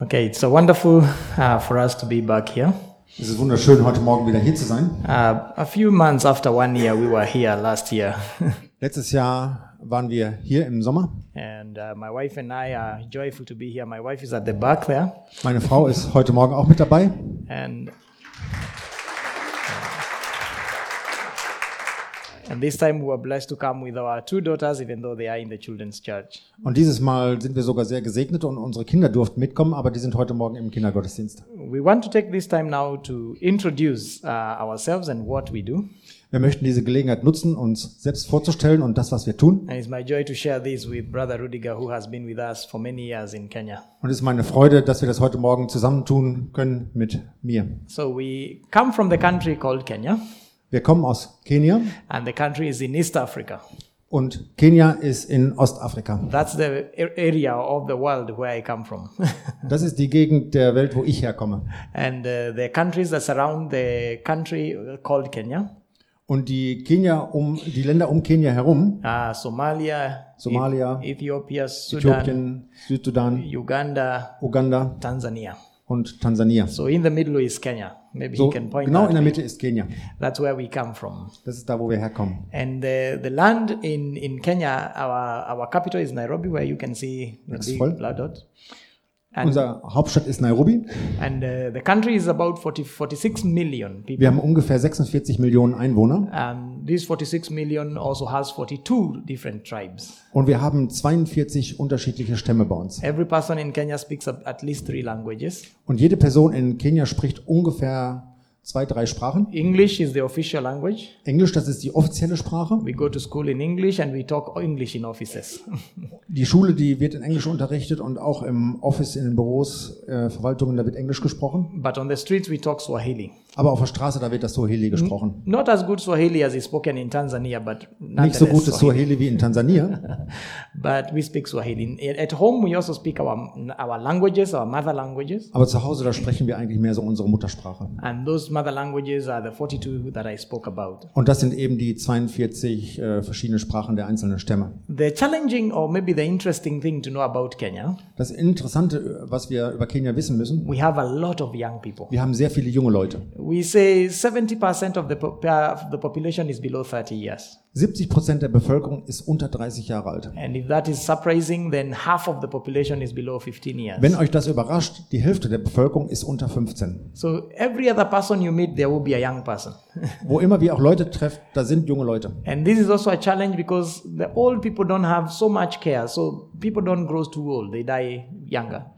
Okay, it's so wonderful uh, for us to be back here. Es ist wunderschön, heute Morgen wieder hier zu sein. Uh, a few months after one year, we were here last year. Letztes Jahr waren wir hier im Sommer. and uh, my wife and I are joyful to be here. My wife is at the back there. Meine Frau ist heute Morgen auch mit dabei. And and this time we were blessed to come with our two daughters, even though they are in the children's church. Und dieses Mal sind wir sogar sehr gesegnet und unsere Kinder durften mitkommen, aber die sind heute Morgen im Kindergottesdienst. We want to take this time now to introduce uh, ourselves and what we do. Wir möchten diese Gelegenheit nutzen, uns selbst vorzustellen und das, was wir tun. And it's my joy to share this with Brother Rudiger, who has been with us for many years in Kenya. Und es ist meine Freude, dass wir das heute Morgen zusammentun können mit mir. So we come from the country called Kenya, Wir kommen aus Kenia and the country is in East Africa. und Kenia ist in Ostafrika. That's the area of the world where I come from. Das ist die Gegend der Welt, wo ich herkomme. and uh, the countries that surround the country uh, called Kenya, Und die Kenia um die Länder um Kenia herum, uh, Somalia, Somalia, Eth- Ethiopia, Sudan, Äthiopien, Südsudan, Uganda, Uganda Tanzania. und Tansania. So in the middle is Kenya. Maybe So, he can point genau in der Mitte ist Kenya. That's where we come from. Das ist da, wo wir herkommen. And uh, the land in, in Kenya, our, our capital is Nairobi, where you can see the big one. blood dot. And, Unsere Hauptstadt ist Nairobi. and uh, the country is about 40, 46 million people. Wir haben ungefähr 46 Millionen Einwohner And this 46 million also has 42 different tribes. und wir haben 42 unterschiedliche Stämme bei uns. Every person in Kenya speaks at at least three languages. Und jede Person in Kenia spricht ungefähr zwei, drei Sprachen. English is the official language. Englisch, das ist die offizielle Sprache. We go to school in English and we talk English in offices. Die Schule, die wird in Englisch unterrichtet und auch im Office, in den Büros, äh, Verwaltungen, da wird Englisch gesprochen. but on the streets, we talk Swahili. Aber auf der Straße, da wird das Swahili gesprochen. Not as good Swahili as is spoken in Tanzania, but Nicht so gutes Swahili. Swahili wie in Tansania. But we speak Swahili. At home, we also speak our, our languages, our mother languages. Aber zu Hause, da sprechen wir eigentlich mehr so unsere Muttersprache. And those mother languages are the 42 that I spoke about. Und das sind eben die 42 äh, verschiedenen Sprachen der einzelnen Stämme. The challenging or maybe the interesting thing to know about Kenya, Das Interessante, äh, was wir über Kenia wissen müssen, we have a lot of young people. wir haben sehr viele junge Leute. We say 70% of the, uh, the population is below 30 years. 70 Prozent der Bevölkerung ist unter 30 Jahre alt. And if that is surprising, then half of the population is below 15 years. Wenn euch das überrascht, die Hälfte der Bevölkerung ist unter 15. So every other person you meet, there will be a young person. Wo immer wir auch Leute treffen, da sind junge Leute. and this is also a challenge because the old people don't have so much care. So people don't grow too old, they die younger.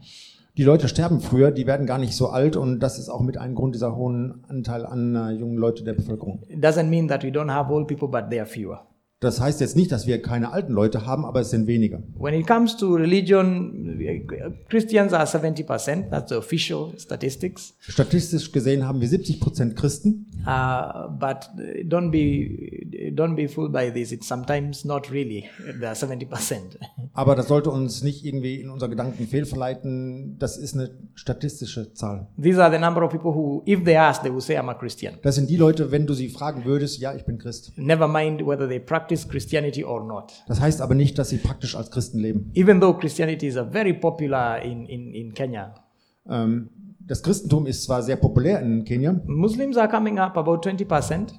Die Leute sterben früher, die werden gar nicht so alt und das ist auch mit ein Grund dieser hohen Anteil an äh, jungen Leute der Bevölkerung. It doesn't mean that we don't have old people, but they are fewer. Das heißt jetzt nicht, dass wir keine alten Leute haben, aber es sind weniger. When it comes to religion, Christians are 70%, that's the official statistics. Statistisch gesehen haben wir 70 Prozent Christen, Uh, but don't be don't be fooled by this. It's sometimes not really the seventy percent. aber das sollte uns nicht irgendwie in unseren Gedanken fehlverleiten. Das ist eine statistische Zahl. These are the number of people who, if they ask, they will say, "I'm a Christian." Das sind die Leute, wenn du sie fragen würdest, ja, ich bin Christ. Never mind whether they practice Christianity or not. Das heißt aber nicht, dass sie praktisch als Christen leben. Even though Christianity is a very popular in, in, in Kenya, Ähm, das Christentum ist zwar sehr populär in Kenia. Muslims are coming up about twenty percent,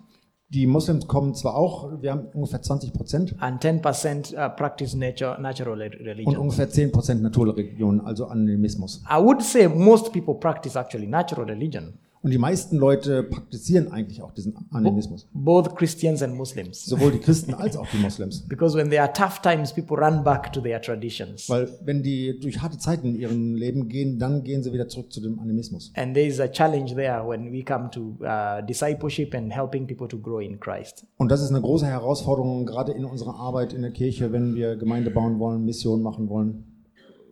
Die Muslims kommen zwar auch, wir haben ungefähr 20 Prozent and ten percent uh, practice nature, natural und religion. ungefähr 10 Prozent Naturreligion, also Animismus. I would say most people practice actually natural religion, Und die meisten Leute praktizieren eigentlich auch diesen Animismus. both Christians and Muslims. Sowohl die Christen als auch die Moslems. Because when there are tough times, people run back to their traditions. Weil wenn die durch harte Zeiten in ihrem Leben gehen, dann gehen sie wieder zurück zu dem Animismus. And there is a challenge there when we come to uh, discipleship and helping people to grow in Christ. Und das ist eine große Herausforderung, gerade in unserer Arbeit in der Kirche, wenn wir Gemeinde bauen wollen, Mission machen wollen.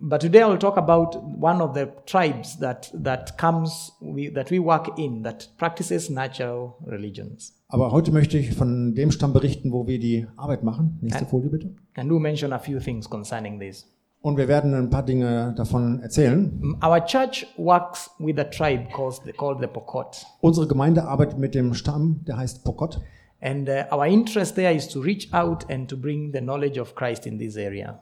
But today I will talk about one of the tribes that, that comes, we, that we work in, that practices natural religions. Aber heute möchte ich von dem Stamm berichten, wo wir die Arbeit machen. Nächste Folie bitte. And do mention a few things concerning this. Und wir werden ein paar Dinge davon erzählen. Our church works with a tribe called the, called the Pokot. Unsere Gemeinde arbeitet mit dem Stamm, der heißt Pokot. And uh, our interest there is to reach out and to bring the knowledge of Christ in this area.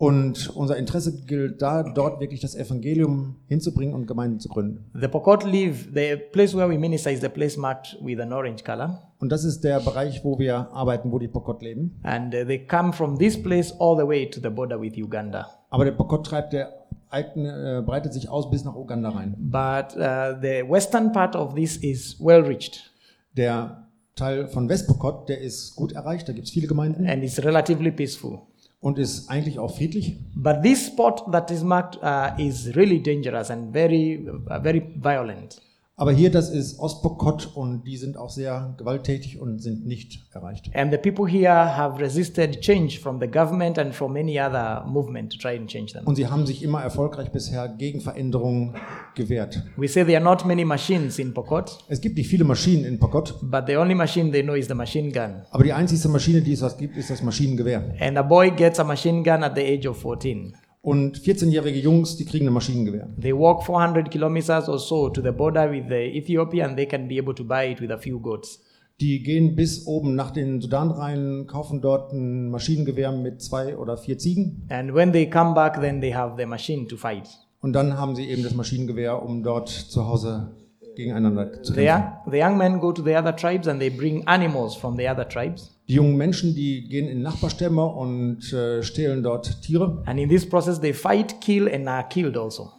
Und unser Interesse gilt da, dort wirklich das Evangelium hinzubringen und Gemeinden zu gründen. The Pokot live, the place where we minister is the place marked with an orange color. Und das ist der Bereich, wo wir arbeiten, wo die Pokot leben. And uh, they come from this place all the way to the border with Uganda. Aber der Pokot treibt der eigene, äh, breitet sich aus bis nach Uganda rein. But uh, the western part of this is well reached Der Teil von Westpokot, der ist gut erreicht, da gibt es viele Gemeinden and it's relatively peaceful. Und ist eigentlich auch friedlich. But this spot that is marked uh, is really dangerous and very, uh, very violent. Aber hier, das ist Ostpokot und die sind auch sehr gewalttätig und sind nicht erreicht. And the people here have resisted change from the government and from any other movement to try and change them. Und sie haben sich immer erfolgreich bisher gegen Veränderungen gewehrt. We say there are not many machines in Pokot, Es gibt nicht viele Maschinen in Pokot, but the only machine they know is the machine gun. aber die einzigste Maschine, die es was gibt, ist das Maschinengewehr. And a boy gets a machine gun at the age of 14. Und 14-jährige Jungs, die kriegen ein Maschinengewehr. They walk 400 kilometers or so to the border with the Ethiopia and they can be able to buy it with a few goats. Die gehen bis oben nach den Sudan rein, kaufen dort ein Maschinengewehr mit zwei oder vier Ziegen. And when they come back, then they have the machine to fight. Und dann haben sie eben das Maschinengewehr, um dort zu Hause gegeneinander zu The, kämpfen. young- the young men go to the other tribes and they bring animals from the other tribes. Die jungen Menschen, die gehen in Nachbarstämme und äh, stehlen dort Tiere. And in this process, they fight, kill, and are killed also.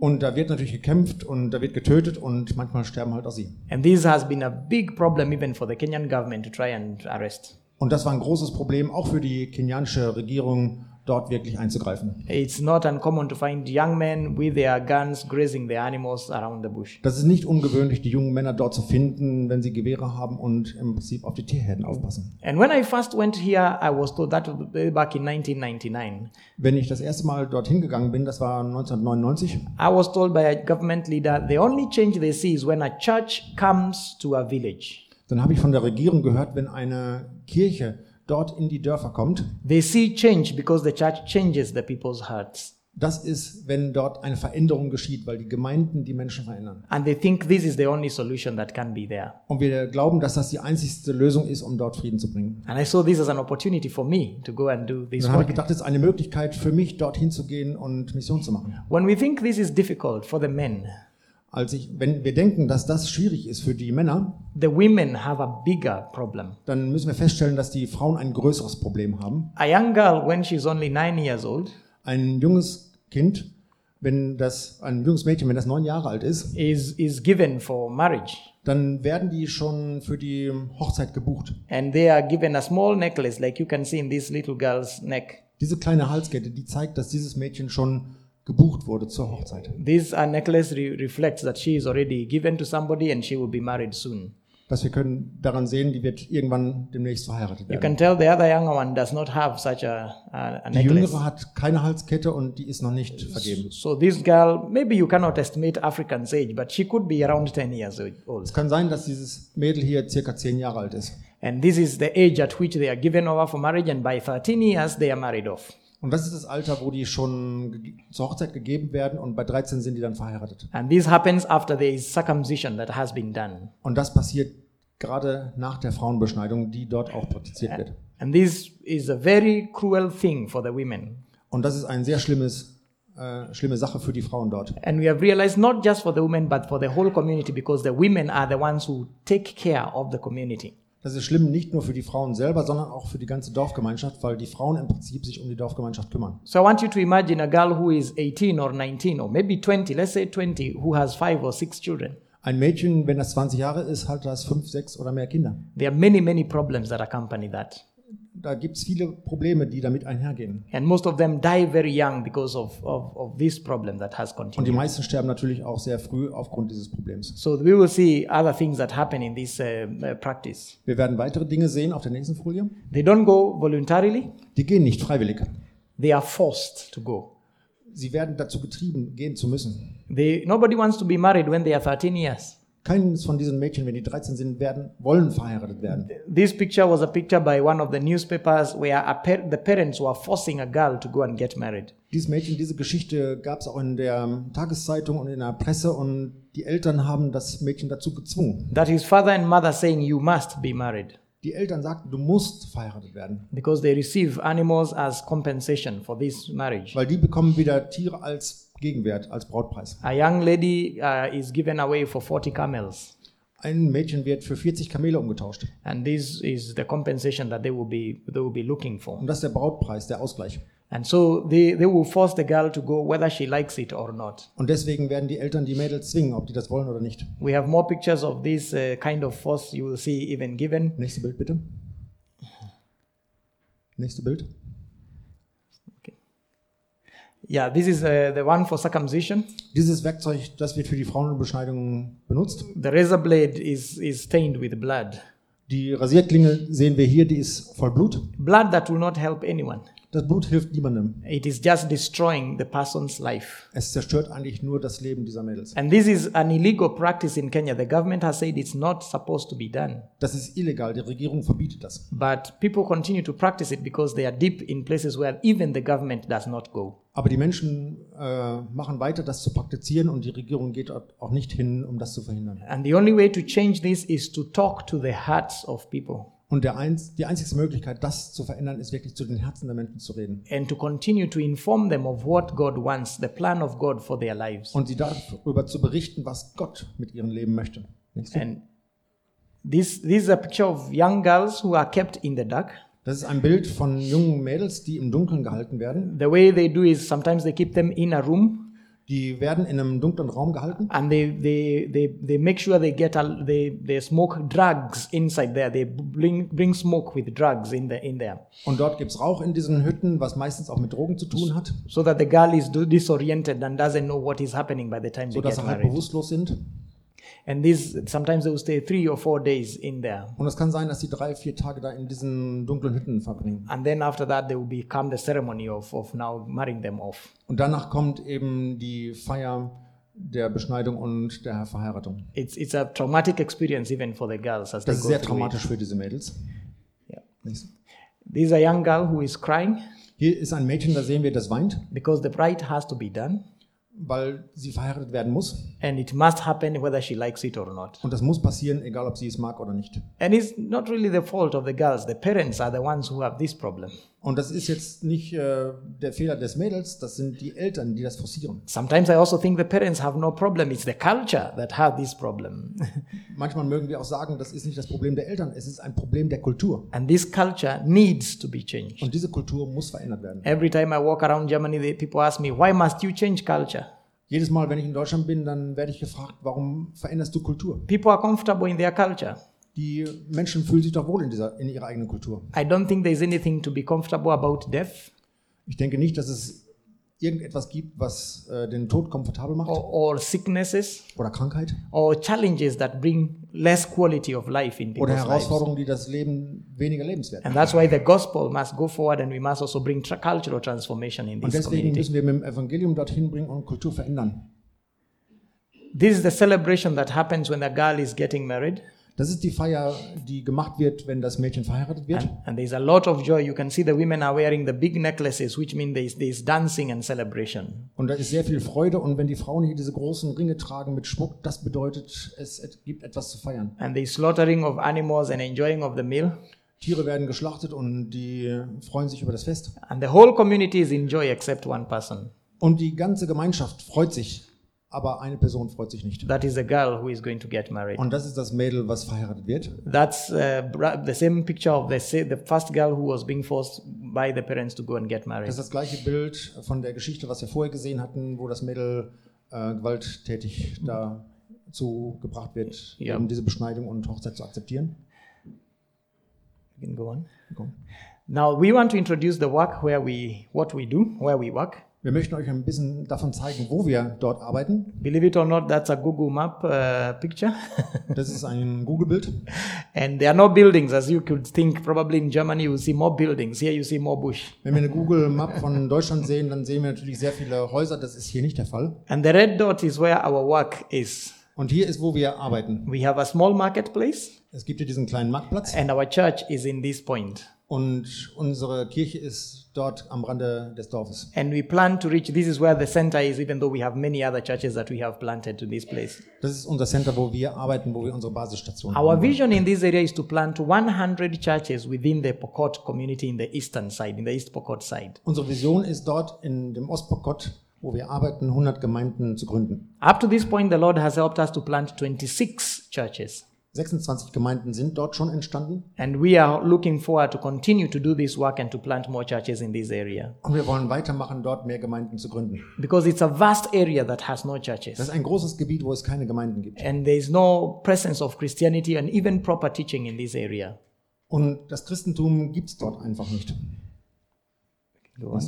Und da wird natürlich gekämpft und da wird getötet und manchmal sterben halt auch sie. And this has been a big problem even for the Kenyan government to try and arrest. Und das war ein großes Problem auch für die kenianische Regierung, dort wirklich einzugreifen. It's not uncommon to find young men with their guns grazing their animals around the bush. Das ist nicht ungewöhnlich, die jungen Männer dort zu finden, wenn sie Gewehre haben und im Prinzip auf die Tierherden aufpassen. And when I first went here, I was told that back in 1999. Wenn ich das erste Mal dorthin gegangen bin, das war 1999, I was told by a government leader the only change they see is when a church comes to a village. dann habe ich von der Regierung gehört, wenn eine Kirche dort in die Dörfer kommt, They see change because the church changes the people's hearts. das ist, wenn dort eine Veränderung geschieht, weil die Gemeinden die Menschen verändern. And they think this is the only solution that can be there. Und wir glauben, dass das die einzigste Lösung ist, um dort Frieden zu bringen. And I saw this as an opportunity for me to go and do this Dann habe ich gedacht, es ist eine Möglichkeit für mich, dorthin zu gehen und Mission zu machen. When we think this is difficult for the men, Als ich, wenn wir denken, dass das schwierig ist für die Männer, the women have a bigger problem. dann müssen wir feststellen, dass die Frauen ein größeres Problem haben. A young girl, when she's only nine years old, Ein junges Kind, wenn das, ein junges Mädchen, wenn das neun Jahre alt ist, is, is given for marriage. dann werden die schon für die Hochzeit gebucht. And they are given a small necklace, like you can see in this little girl's neck. Diese kleine Halskette, die zeigt, dass dieses Mädchen schon gebucht wurde zur Hochzeit. This uh, necklace re- reflects that she is already given to somebody and she will be married soon. Dass wir können daran sehen, die wird irgendwann demnächst verheiratet You werden. can tell the other younger one does not have such a, a, a Die necklace. Jüngere hat keine Halskette und die ist noch nicht vergeben. So this girl, maybe you cannot estimate African's age, but she could be around 10 years old. Es kann sein, dass dieses Mädel hier circa zehn Jahre alt ist. And this is the age at which they are given over for marriage, and by 13 years they are married off. Und das ist das Alter, wo die schon zur Hochzeit gegeben werden und bei 13 sind die dann verheiratet. And this happens after there is circumcision that has been done. Und das passiert gerade nach der Frauenbeschneidung, die dort auch praktiziert wird. And this is a very cruel thing for the women. Und das ist ein sehr schlimmes, äh, schlimme Sache für die Frauen dort. And we have realized not just for the women, but for the whole community, because the women are the ones who take care of the community. Das ist schlimm nicht nur für die Frauen selber, sondern auch für die ganze Dorfgemeinschaft, weil die Frauen im Prinzip sich um die Dorfgemeinschaft kümmern. So I want you to imagine a girl who is 18 or 19 or maybe 20, let's say 20, who has five or six children. Ein Mädchen, wenn das 20 Jahre ist, hat das fünf, sechs oder mehr Kinder. There are many, many problems that accompany that. Da gibt es viele Probleme, die damit einhergehen. And most of them die very young because of, of, of this problem that has Und die meisten sterben natürlich auch sehr früh aufgrund dieses Problems. So we will see other things that happen in this uh, uh, practice. Wir werden weitere Dinge sehen auf der nächsten Folie. They don't go voluntarily, Die gehen nicht freiwillig. they are forced to go. Sie werden dazu getrieben, gehen zu müssen. They, nobody wants to be married when they are 13 years. Keines von diesen Mädchen, wenn die 13 sind, werden, wollen verheiratet werden. This picture was a picture by one of the newspapers where a par- the parents were forcing a girl to go and get married. Dieses Mädchen, diese Geschichte gab es auch in der Tageszeitung und in der Presse und die Eltern haben das Mädchen dazu gezwungen. That is father and mother saying, You must be married. Die Eltern sagten, du musst verheiratet werden, because they receive animals as compensation for this marriage. weil die bekommen wieder Tiere als Gegenwert, als Brautpreis. A young lady uh, is given away for 40 camels, Ein Mädchen wird für 40 Kamele umgetauscht. and this is the compensation that they will be they will be looking for. Und das ist der Brautpreis, der Ausgleich. And so they, they will force the girl to go whether she likes it or not. Und deswegen werden die Eltern die Mädels zwingen, ob die das wollen oder nicht. We have more pictures of this uh, kind of force you will see even given. Nächste Bild bitte. Nächste Bild. Yeah, this is uh, the one for circumcision. Dieses Werkzeug, das wird für die Frauenbeschneidung benutzt. The razor blade is, is stained with blood. Die Rasierklinge sehen wir hier, die ist voll Blut. Blood that will not help anyone. Das Blut hilft niemandem. It is just destroying the person's life. Es zerstört eigentlich nur das Leben dieser Mädels. And this is an illegal practice in Kenya. The government has said it's not supposed to be done. Das ist illegal. Die Regierung verbietet das. But people continue to practice it because they are deep in places where even the government does not go. Aber die Menschen äh, machen weiter, das zu praktizieren und die Regierung geht auch nicht hin, um das zu verhindern. And the only way to change this is to talk to the hearts of people Und der einz die einzige Möglichkeit, das zu verändern, ist wirklich zu den Herzen der Menschen zu reden. and to continue to inform them of what God wants, the plan of God for their lives. Und sie darüber zu berichten, was Gott mit ihrem Leben möchte. And this, this is a picture of young girls who are kept in the dark. Das ist ein Bild von jungen Mädels, die im Dunkeln gehalten werden. The way they do is sometimes they keep them in a room Die werden in einem dunklen Raum gehalten and they, they, they, they make sure they get a, they, they smoke drugs inside there. They bring, bring smoke with drugs in, the, in there und dort gibt's Rauch in diesen Hütten, was meistens auch mit Drogen zu tun hat, so that the girl is disoriented and doesn't know what is happening by the time they sodass get sie halt married. bewusstlos sind. And this sometimes they will stay three or four days in there. Und es kann sein, dass sie drei, vier Tage da in diesen dunklen Hütten verbringen. And then after that, they will become the ceremony of, of now marrying them off. Und danach kommt eben die Feier der Beschneidung und der Verheiratung. It's, it's a traumatic experience even for the girls as they Das ist go sehr through traumatisch für diese Mädels. it. Yeah. Nächste. This is a young girl who is crying Hier ist ein Mädchen, da sehen wir, das weint, because the bride has to be done. Weil sie verheiratet werden muss. And it must happen whether she likes it or not. Und das muss passieren, egal ob sie es mag oder nicht. And it's not really the fault of the girls. The parents are the ones who have this problem. Und das ist jetzt nicht äh, der Fehler des Mädels, das sind die Eltern, die das forcieren. Sometimes I also think the parents have no problem. It's the culture that have this problem. Manchmal mögen wir auch sagen, das ist nicht das Problem der Eltern, es ist ein Problem der Kultur. and this culture needs to be changed. Und diese Kultur muss verändert werden. Every time I walk around Germany, the people ask me, why must you change culture? Jedes Mal, wenn ich in Deutschland bin, dann werde ich gefragt, warum veränderst du Kultur? People are comfortable in their culture. Die Menschen fühlen sich doch wohl in, dieser, in ihrer eigenen Kultur. I don't think there's anything to be comfortable about death Ich denke nicht, dass es irgendetwas gibt, was äh, den Tod komfortabel macht or, or sicknesses oder Krankheit or challenges that bring less quality of life in oder people's lives. Herausforderungen, die das Leben weniger lebenswert machen. And that's why the gospel must go forward and we must also bring tra- cultural transformation in Und this deswegen community. müssen wir mit dem Evangelium dorthin bringen und Kultur verändern. This is the celebration that happens when the girl is getting married. Das ist die Feier, die gemacht wird, wenn das Mädchen verheiratet wird. And, and there's a lot of joy. You can see the women are wearing the big necklaces, which mean there's, there's dancing and celebration. Und da ist sehr viel Freude. Und wenn die Frauen hier diese großen Ringe tragen mit Schmuck, das bedeutet, es gibt etwas zu feiern. And there's slaughtering of animals and enjoying of the meal. Tiere werden geschlachtet und die freuen sich über das Fest. And the whole community is in joy except one person. Und die ganze Gemeinschaft freut sich, aber eine Person freut sich nicht. That is the girl who is going to get married. Und das ist das Mädel, was verheiratet wird. That's uh, the same picture of the, the first girl who was being forced by the parents to go and get married. Das ist das gleiche Bild von der Geschichte, was wir vorher gesehen hatten, wo das Mädel äh, gewalttätig dazu gebracht wird, Ja. eben diese Beschneidung und Hochzeit zu akzeptieren. You can go on. Komm. Now we want to introduce the work where we what we do, where we work. Wir möchten euch ein bisschen davon zeigen, wo wir dort arbeiten. Believe it or not, that's a Google Map uh, picture. Das ist ein Google-Bild. and there are no buildings, as you could think. Probably in Germany you see more buildings. Here you see more bush. Wenn wir eine Google-Map von Deutschland sehen, dann sehen wir natürlich sehr viele Häuser. Das ist hier nicht der Fall. And the red dot is where our work is. Und hier ist, wo wir arbeiten. We have a small marketplace, Es gibt hier diesen kleinen Marktplatz and our church is in this point. Und unsere Kirche ist dort am Rande des Dorfes. And we plan to reach, this is where the center is, even though we have many other churches that we have planted to this place. Das ist unser Center, wo wir arbeiten, wo wir unsere Basisstation Our haben. vision in this area is to plant 100 churches within the Pokot community in the eastern side, in the East Pokot side. Unsere Vision ist dort in dem Ostpokot, wo wir arbeiten, 100 Gemeinden zu gründen. Up to this point, the Lord has helped us to plant 26 churches. 26 Gemeinden sind dort schon entstanden And we are looking forward to continue to do this work and to plant more churches in this area. und wir wollen weitermachen, dort mehr Gemeinden zu gründen. Because it's a vast area that has no Das churches. ist ein großes Gebiet, wo es keine Gemeinden gibt. And there is no presence of Christianity and even proper teaching in this area. Und das Christentum gibt es dort einfach nicht. Go on.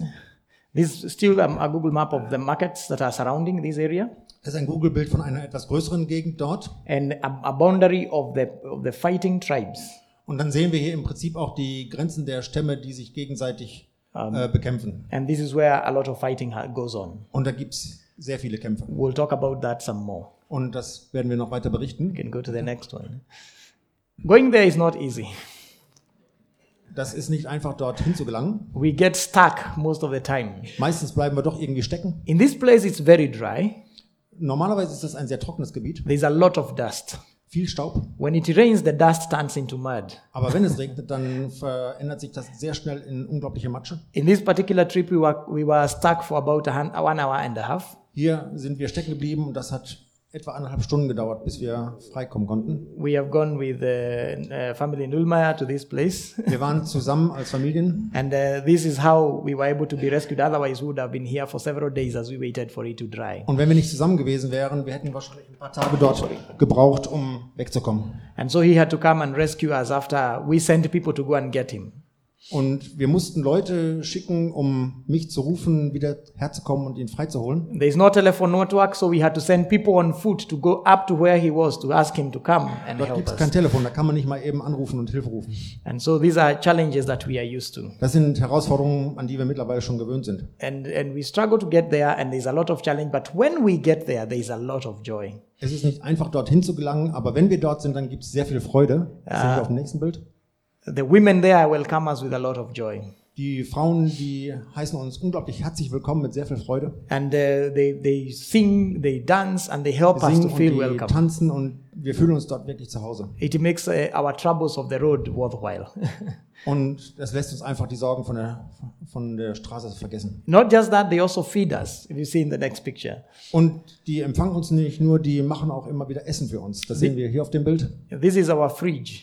This is still um, a Google map of the markets that are surrounding this area Das ist ein Google-Bild von einer etwas größeren Gegend dort. and a, a boundary of the, of the fighting tribes. Und dann sehen wir hier im Prinzip auch die Grenzen der Stämme, die sich gegenseitig äh, bekämpfen. And this is where a lot of fighting goes on. Und da gibt es sehr viele Kämpfe. We'll talk about that some more. Und das werden wir noch weiter berichten. You can go to the next one. Going there is not easy. Das ist nicht einfach, dorthin zu gelangen. We get stuck most of the time. Meistens bleiben wir doch irgendwie stecken. In this place, it's very dry. Normalerweise ist das ein sehr trockenes Gebiet. There's a lot of dust. Viel Staub. When it rains, the dust turns into mud. Aber wenn es regnet, dann verändert sich das sehr schnell in unglaubliche Matsche. In this particular trip, we were, we were stuck for about one hour and a half. Hier sind wir stecken geblieben und das hat etwa anderthalb Stunden gedauert, bis wir freikommen konnten. We have gone with the uh, family in to this place. Wir waren zusammen als Familien And uh, this is how we were able to be rescued. Otherwise, we would have been here for several days as we waited for it to dry. und wenn wir nicht zusammen gewesen wären, wir hätten wahrscheinlich ein paar Tage dort gebraucht, um wegzukommen. And so he had to come and rescue us after we sent people to go and get him. Und wir mussten Leute schicken, um mich zu rufen, wieder herzukommen und ihn freizuholen. There is no telephone network, so we had to send people on foot to go up to where he was to ask him to come and Dort help gibt es kein us. Telefon, da kann man nicht mal eben anrufen und Hilfe rufen. And so these are challenges that we are used to. Das sind Herausforderungen, an die wir mittlerweile schon gewöhnt sind. And, and we struggle to get there, and there's a lot of challenge. But when we get there, there's a lot of joy. Es ist nicht einfach, dorthin zu gelangen, aber wenn wir dort sind, dann gibt es sehr viel Freude. Das sehen wir auf dem nächsten Bild. The women there welcome us with a lot of joy. Die Frauen, die heißen uns unglaublich herzlich willkommen mit sehr viel Freude. And uh, they, they sing, they dance, and they help Wir us to und feel die welcome. tanzen und wir fühlen uns dort wirklich zu Hause. It makes uh, our troubles of the road worthwhile. Und das lässt uns einfach die Sorgen von der, von der Straße vergessen. Not just that, they also feed us, if you see in the next picture. Und die empfangen uns nicht nur, die machen auch immer wieder Essen für uns. Das sehen wir hier auf dem Bild. This is our fridge,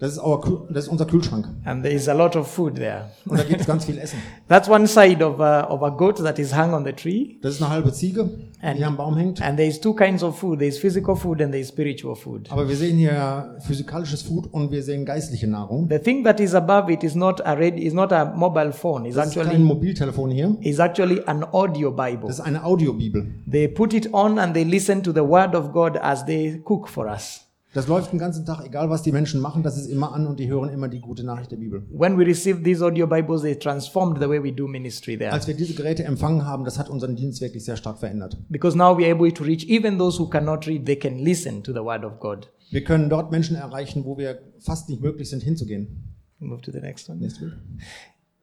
Das ist, our, das ist unser Kühlschrank. and there is a lot of food there. Und da gibt es ganz viel Essen. That's one side of a, of a goat that is hung on the tree. Das ist eine halbe Ziege, die am Baum hängt. And there is two kinds of food. There is physical food and there is spiritual food. Aber wir sehen hier physikalisches Food und wir sehen geistliche Nahrung. The thing that is above it is not a red, is not a mobile phone. It's Das ist kein actually Mobiltelefon hier. is actually an audio Bible. Das ist eine Audiobibel. They put it on and they listen to the word of God as they cook for us. Das läuft den ganzen Tag, egal was die Menschen machen, das ist immer an und die hören immer die gute Nachricht der Bibel. When we received these audio Bibles, they transformed the way we do ministry there. Als wir diese Geräte empfangen haben, das hat unseren Dienst wirklich sehr stark verändert. Because now we are able to reach even those who cannot read, they can listen to the word of God. Wir können dort Menschen erreichen, wo wir fast nicht möglich sind, hinzugehen. Move to the next one. Bild.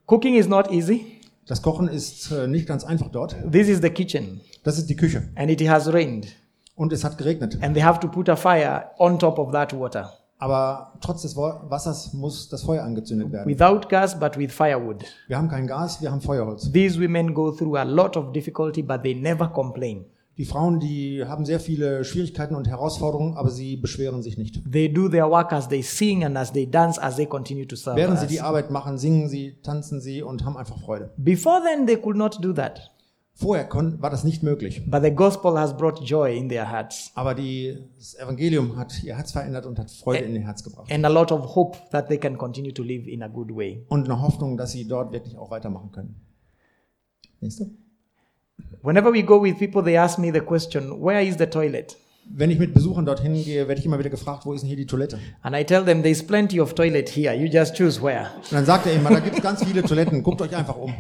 Cooking is not easy. Das Kochen ist äh, nicht ganz einfach dort. This is the kitchen, Das ist die Küche. and it has rained, Und es hat geregnet. and they have to put a fire on top of that water Aber trotz des Wassers muss das Feuer angezündet werden. without gas but with firewood. Wir haben kein Gas, wir haben Feuerholz. These women go through a lot of difficulty, but they never complain. Die Frauen, die haben sehr viele Schwierigkeiten und Herausforderungen, aber sie beschweren sich nicht. They do their work as they sing and as they dance as they continue to serve. Während sie die Arbeit machen, singen sie, tanzen sie und haben einfach Freude. Before then, they could not do that, Vorher war das nicht möglich. but the gospel has brought joy in their hearts Aber die, das Evangelium hat ihr Herz verändert und hat Freude in ihr Herz gebracht. and a lot of hope that they can continue to live in a good way. Und eine Hoffnung, dass sie dort wirklich auch weitermachen können. Nächste. Whenever we go with people, they ask me the question, Where is the toilet? Wenn ich mit Besuchern dorthin gehe, werde ich immer wieder gefragt, wo ist denn hier die Toilette? And I tell them, There's plenty of toilet here. You just choose where. Und dann sagt er immer, da gibt es ganz viele Toiletten, guckt euch einfach um.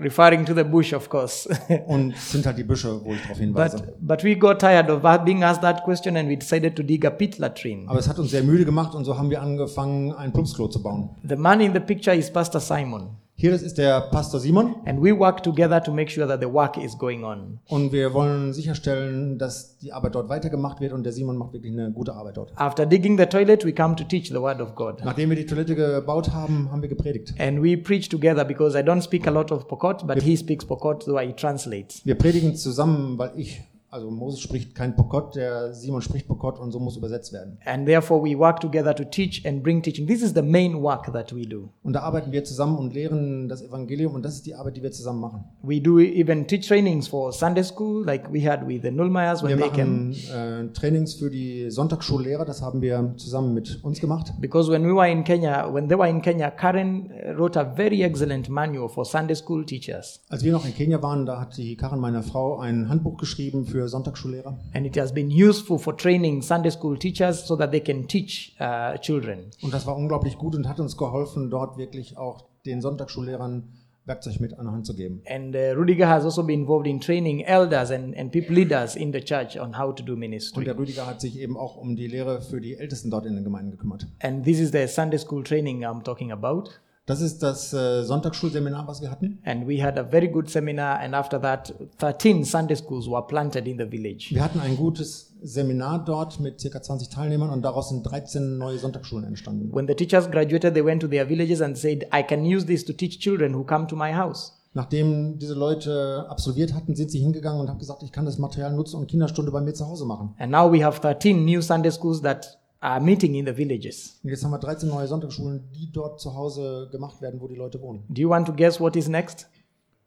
referring to the bush, of course. Und sind halt die Büsche, wo ich darauf hinweise. but, but we got tired of being asked that question and we decided to dig a pit latrine. Aber es hat uns sehr müde gemacht und so haben wir angefangen, ein Plumpsklo zu bauen. The man in the picture is Pastor Simon. Hier, ist der Pastor Simon And we work together to make sure that the work is going on. und wir wollen sicherstellen, dass die Arbeit dort weitergemacht wird und der Simon macht wirklich eine gute Arbeit dort. After digging the toilet, we come to teach the word of God. Nachdem wir die Toilette gebaut haben, haben wir gepredigt. And we preach together because I don't speak a lot of Pokot, but he speaks Pokot, so I translate. Wir predigen zusammen, weil ich, also Moses spricht kein Pokot, der Simon spricht Pokot und so muss übersetzt werden. And therefore, we work together to teach and bring teaching. This is the main work that we do. Und da arbeiten wir zusammen und lehren das Evangelium und das ist die Arbeit, die wir zusammen machen. We do even teach trainings for Sunday school, like we had with the Nullmeyers when Wir they came. machen äh, Trainings für die Sonntagsschullehrer, das haben wir zusammen mit uns gemacht. Because when we were in Kenya, when they were in Kenya, Karen uh, wrote a very excellent manual for Sunday school teachers. Als wir noch in Kenia waren, da hat die Karin, meine Frau, ein Handbuch geschrieben für Sonntagsschullehrer. And it has been useful for training Sunday school teachers so that they can teach uh, children. Und das war unglaublich gut und hat uns geholfen, dort wirklich auch den Sonntagsschullehrern Werkzeug mit an die Hand zu geben. And uh, Rudiger has also been involved in training elders and, and people leaders in the church on how to do Und ministry. der Rüdiger hat sich eben auch um die Lehre für die Ältesten dort in den Gemeinden gekümmert. And this is the Sunday school training I'm talking about. Das ist das äh, Sonntagsschulseminar, was wir hatten. And we had a very good seminar, and after that, 13 Sunday schools were planted in the village. Wir hatten ein gutes Seminar dort mit ca. 20 Teilnehmern und daraus sind 13 neue Sonntagsschulen entstanden. When the teachers graduated, they went to their villages and said, I can use this to teach children who come to my house. Nachdem diese Leute absolviert hatten, sind sie hingegangen und haben gesagt, ich kann das Material nutzen und Kinderstunde bei mir zu Hause machen. And now we have 13 new Sunday schools that are meeting in the villages. Und jetzt haben wir 13 neue Sonntagsschulen, die dort zu Hause gemacht werden, wo die Leute wohnen. Do you want to guess what is next?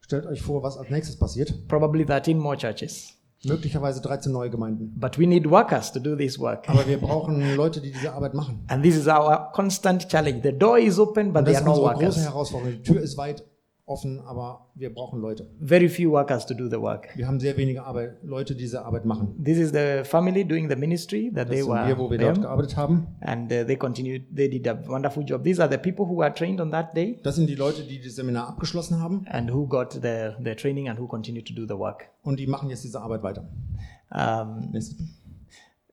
Stellt euch vor, was als nächstes passiert. Probably 13 more churches. Möglicherweise 13 neue Gemeinden. But we need workers to do this work. Aber wir brauchen Leute, die diese Arbeit machen. And this is our constant challenge. The door is open, but Und there das are ist no unsere große workers. Herausforderung. Die Tür ist weit offen, aber wir brauchen Leute. Very few workers to do the work. Wir haben sehr wenige Arbeit, Leute, die diese Arbeit machen. This is the family doing the ministry that Das they sind were wir, wo wir dort gearbeitet haben. and uh, they continued they did a wonderful job these are the people who were trained on that day Das sind die Leute, die das Seminar abgeschlossen haben and who got the, the training and who continue to do the work und die machen jetzt diese Arbeit weiter. um, Nächstes.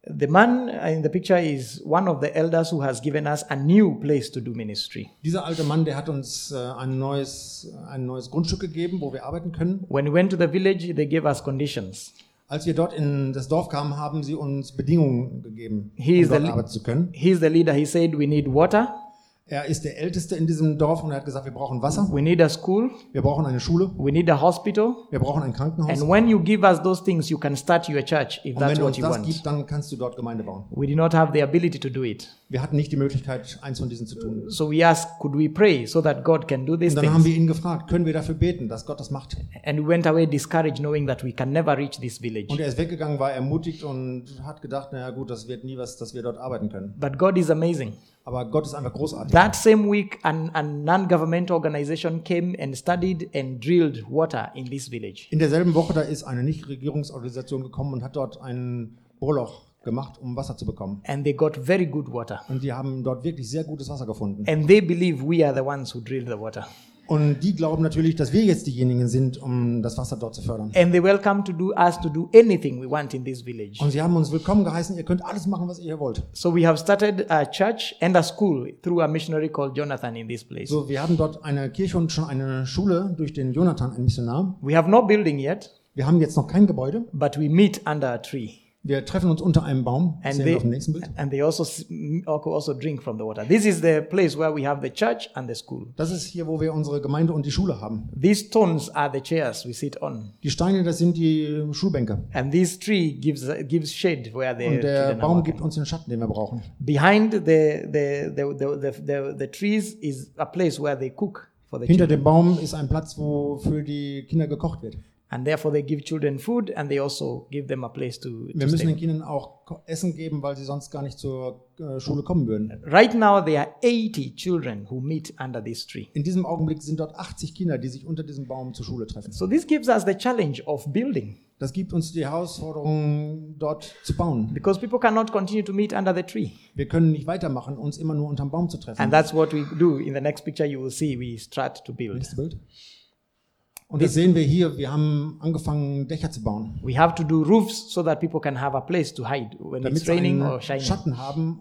The man in the picture is one of the elders who has given us a new place to do ministry Dieser alte Mann, der hat uns äh, ein, neues, ein neues Grundstück gegeben, wo wir arbeiten können. when we went to the village they gave us conditions Als wir dort in das Dorf kamen, haben sie uns Bedingungen gegeben, He um is dort arbeiten zu können. he's the leader he said we need water Er ist der Älteste in diesem Dorf und er hat gesagt, wir brauchen Wasser, we need a school wir brauchen eine Schule, we need a hospital wir brauchen ein Krankenhaus. and when you give us those things you can start your church if Und that's wenn du what uns you das want gibst, dann kannst du dort Gemeinde bauen. we did not have the ability to do it Wir hatten nicht die Möglichkeit, eins von diesen zu tun. so we asked could we pray so that god can do these Und dann haben wir ihn gefragt, können wir dafür beten, dass Gott das macht? And we went away discouraged, knowing that we can never reach this village. Und er ist weggegangen, war ermutigt und hat gedacht, naja gut, das wird nie was, dass wir dort arbeiten können. But God is amazing. Aber Gott ist einfach großartig. That same week, an, a non governmental organization came and studied and drilled water in this village. In derselben Woche, da ist eine Nichtregierungsorganisation gekommen und hat dort ein Bohrloch gemacht, um Wasser zu bekommen. And they got very good water. Und die haben dort wirklich sehr gutes Wasser gefunden. And they believe we are the ones who drilled the water. Und die glauben natürlich, dass wir jetzt diejenigen sind, um das Wasser dort zu fördern. And they welcome to do us to do anything we want in this village. Und sie haben uns willkommen geheißen, ihr könnt alles machen, was ihr wollt. So we have started a church and a school through a missionary called Jonathan in this place. So, wir haben dort eine Kirche und schon eine Schule durch den Jonathan, ein Missionar. We have no building yet, Wir haben jetzt noch kein Gebäude. but we meet under a tree. Wir treffen uns unter einem Baum. And sehen they, wir auf dem nächsten Bild. and they also m- also drink from the water. This is the place where we have the church and the school. Das ist hier, wo wir unsere Gemeinde und die Schule haben. These stones are the chairs we sit on, Die Steine, das sind die Schulbänke. and this tree gives gives shade where the Und der Baum gibt uns den Schatten, den wir brauchen. Behind the the, the, the, the, the the trees is a place where they cook for the Hinter dem Baum ist ein Platz, wo für die Kinder gekocht wird. And therefore they give children food, and they also give them a place to, Wir to müssen stay. den Kindern auch Essen geben, weil sie sonst gar nicht zur äh, Schule kommen würden. Right now, there are 80 children who meet under this tree. In diesem Augenblick sind dort 80 Kinder, die sich unter diesem Baum zur Schule treffen. So this gives us the challenge of building, Das gibt uns die Herausforderung, dort zu bauen. because people cannot continue to meet under the tree. Wir können nicht weitermachen, uns immer nur unterm Baum zu treffen. And that's what we do. In the next picture, you will see we start to build. Nächstes Bild. Und das sehen wir hier. Wir haben angefangen, Dächer zu bauen, We have to do roofs so that people can have a place to hide when damit it's raining or shining. Schatten haben,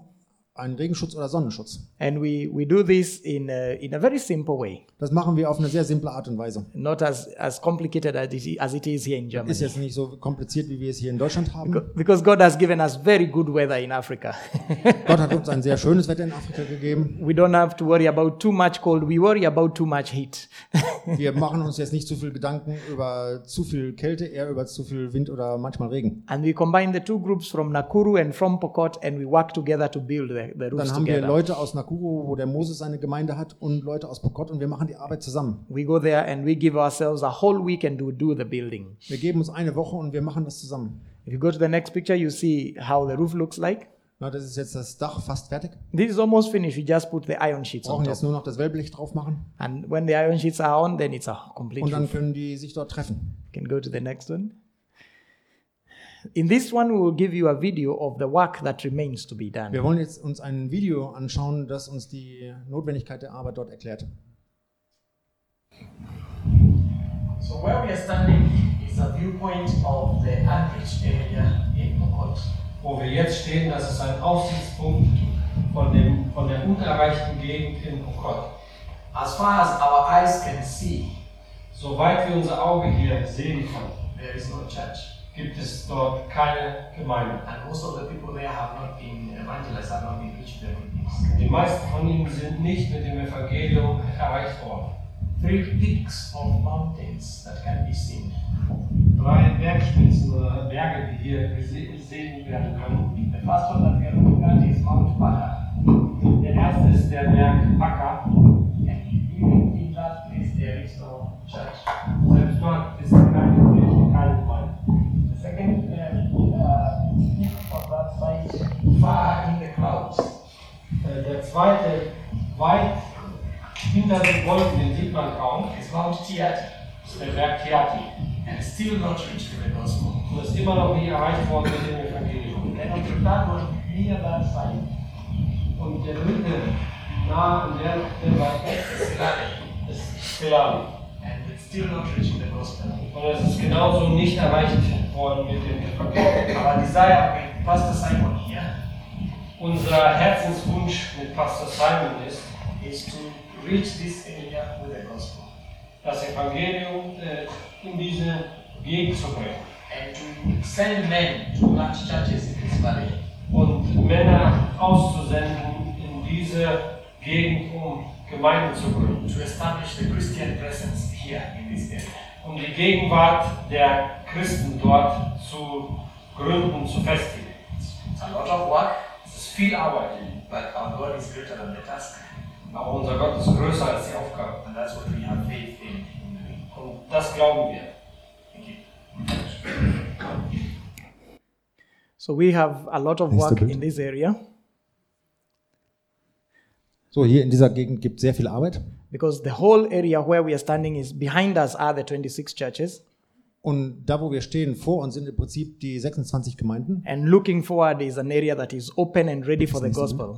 einen Regenschutz oder Sonnenschutz. And we, we do this in a, in a very simple way, Das machen wir auf eine sehr simple Art und Weise. not as, as complicated as it, as it is here in Germany. Ist jetzt nicht so kompliziert, wie wir es hier in Deutschland haben. Because God has given us very good weather in Africa. Gott hat uns ein sehr schönes Wetter in Afrika gegeben. we don't have to worry about too much cold, we worry about too much heat. Wir machen uns jetzt nicht zu viel Gedanken über zu viel Kälte, eher über zu viel Wind oder manchmal Regen. and we combine the two groups from Nakuru and from Pokot and we work together to build the, the roofs Dann haben wir together. Leute aus Nakuru, wo der Moses seine Gemeinde hat, und Leute aus Pokot und wir machen die Arbeit zusammen. We go there and we give ourselves a whole week and do, do the building. Wir geben uns eine Woche und wir machen das zusammen. If you go to the next picture, you see how the roof looks like. Na, das ist jetzt das Dach fast fertig. This is almost finished. We just put the iron sheets Wir on brauchen top. jetzt nur noch das Wellblech drauf machen And when the iron sheets are on, then it's a complete und dann roof. können die sich dort treffen. can go to the next one. In this one, we will give you a video of the work that remains to be done. Wir wollen jetzt uns ein Video anschauen, das uns die Notwendigkeit der Arbeit dort erklärt. So where we are standing is a viewpoint of the unreached area in Mokot. Wo wir jetzt stehen, das ist ein Aussichtspunkt von, dem, von der unerreichten Gegend in Pokot. As far as our eyes can see, Soweit wir unser Auge hier sehen kann, there is no church. Gibt es dort keine Gemeinde. And most of the people there have not been evangelized, have not been reached there with this. Die meisten von ihnen sind nicht mit dem Evangelium erreicht worden. Three peaks of mountains that can be seen. Drei Bergspitzen oder Berge, die hier gese- gesehen werden können. The first one that we are looking at is Mount Baka. Der erste ist der Berg Akka. And even in that place, there is no church. Far in the clouds, Äh, Der zweite, weit hinter den Wolken, den sieht man kaum, is Mount Tiati, ist der Berg Tiati. and still not reached with the gospel. Und ist immer noch nie erreicht worden mit dem Evangelium. Then on the one, near that side, Und der dritte, nah an der Stelle weg, is Lale, ist Selami. and it's still not reaching the gospel. Und es ist genauso nicht erreicht worden mit dem Evangelium. Our desire with Pastor Simon here Unser Herzenswunsch mit Pastor Simon ist, is to reach this area with the gospel das Evangelium äh, in diese Gegend zu bringen. and to send men to plant churches in this valley. Und Männer auszusenden in diese Gegend, um Gemeinden zu gründen. to establish the Christian presence here in this area. Um die Gegenwart der Christen dort zu gründen, zu festigen. It's a lot of work, Es ist viel Arbeit, but our God is greater than the task, aber unser Gott ist größer als die Aufgabe. and that's what we have faith in. Und das glauben wir. Thank you. So we have a lot of work in this area So, hier in dieser Gegend gibt es sehr viel Arbeit. because the whole area where we are standing is behind us are the 26 churches, Und da, wo wir stehen, vor uns sind im Prinzip die 26 Gemeinden. and looking forward is an area that is open and ready for the gospel.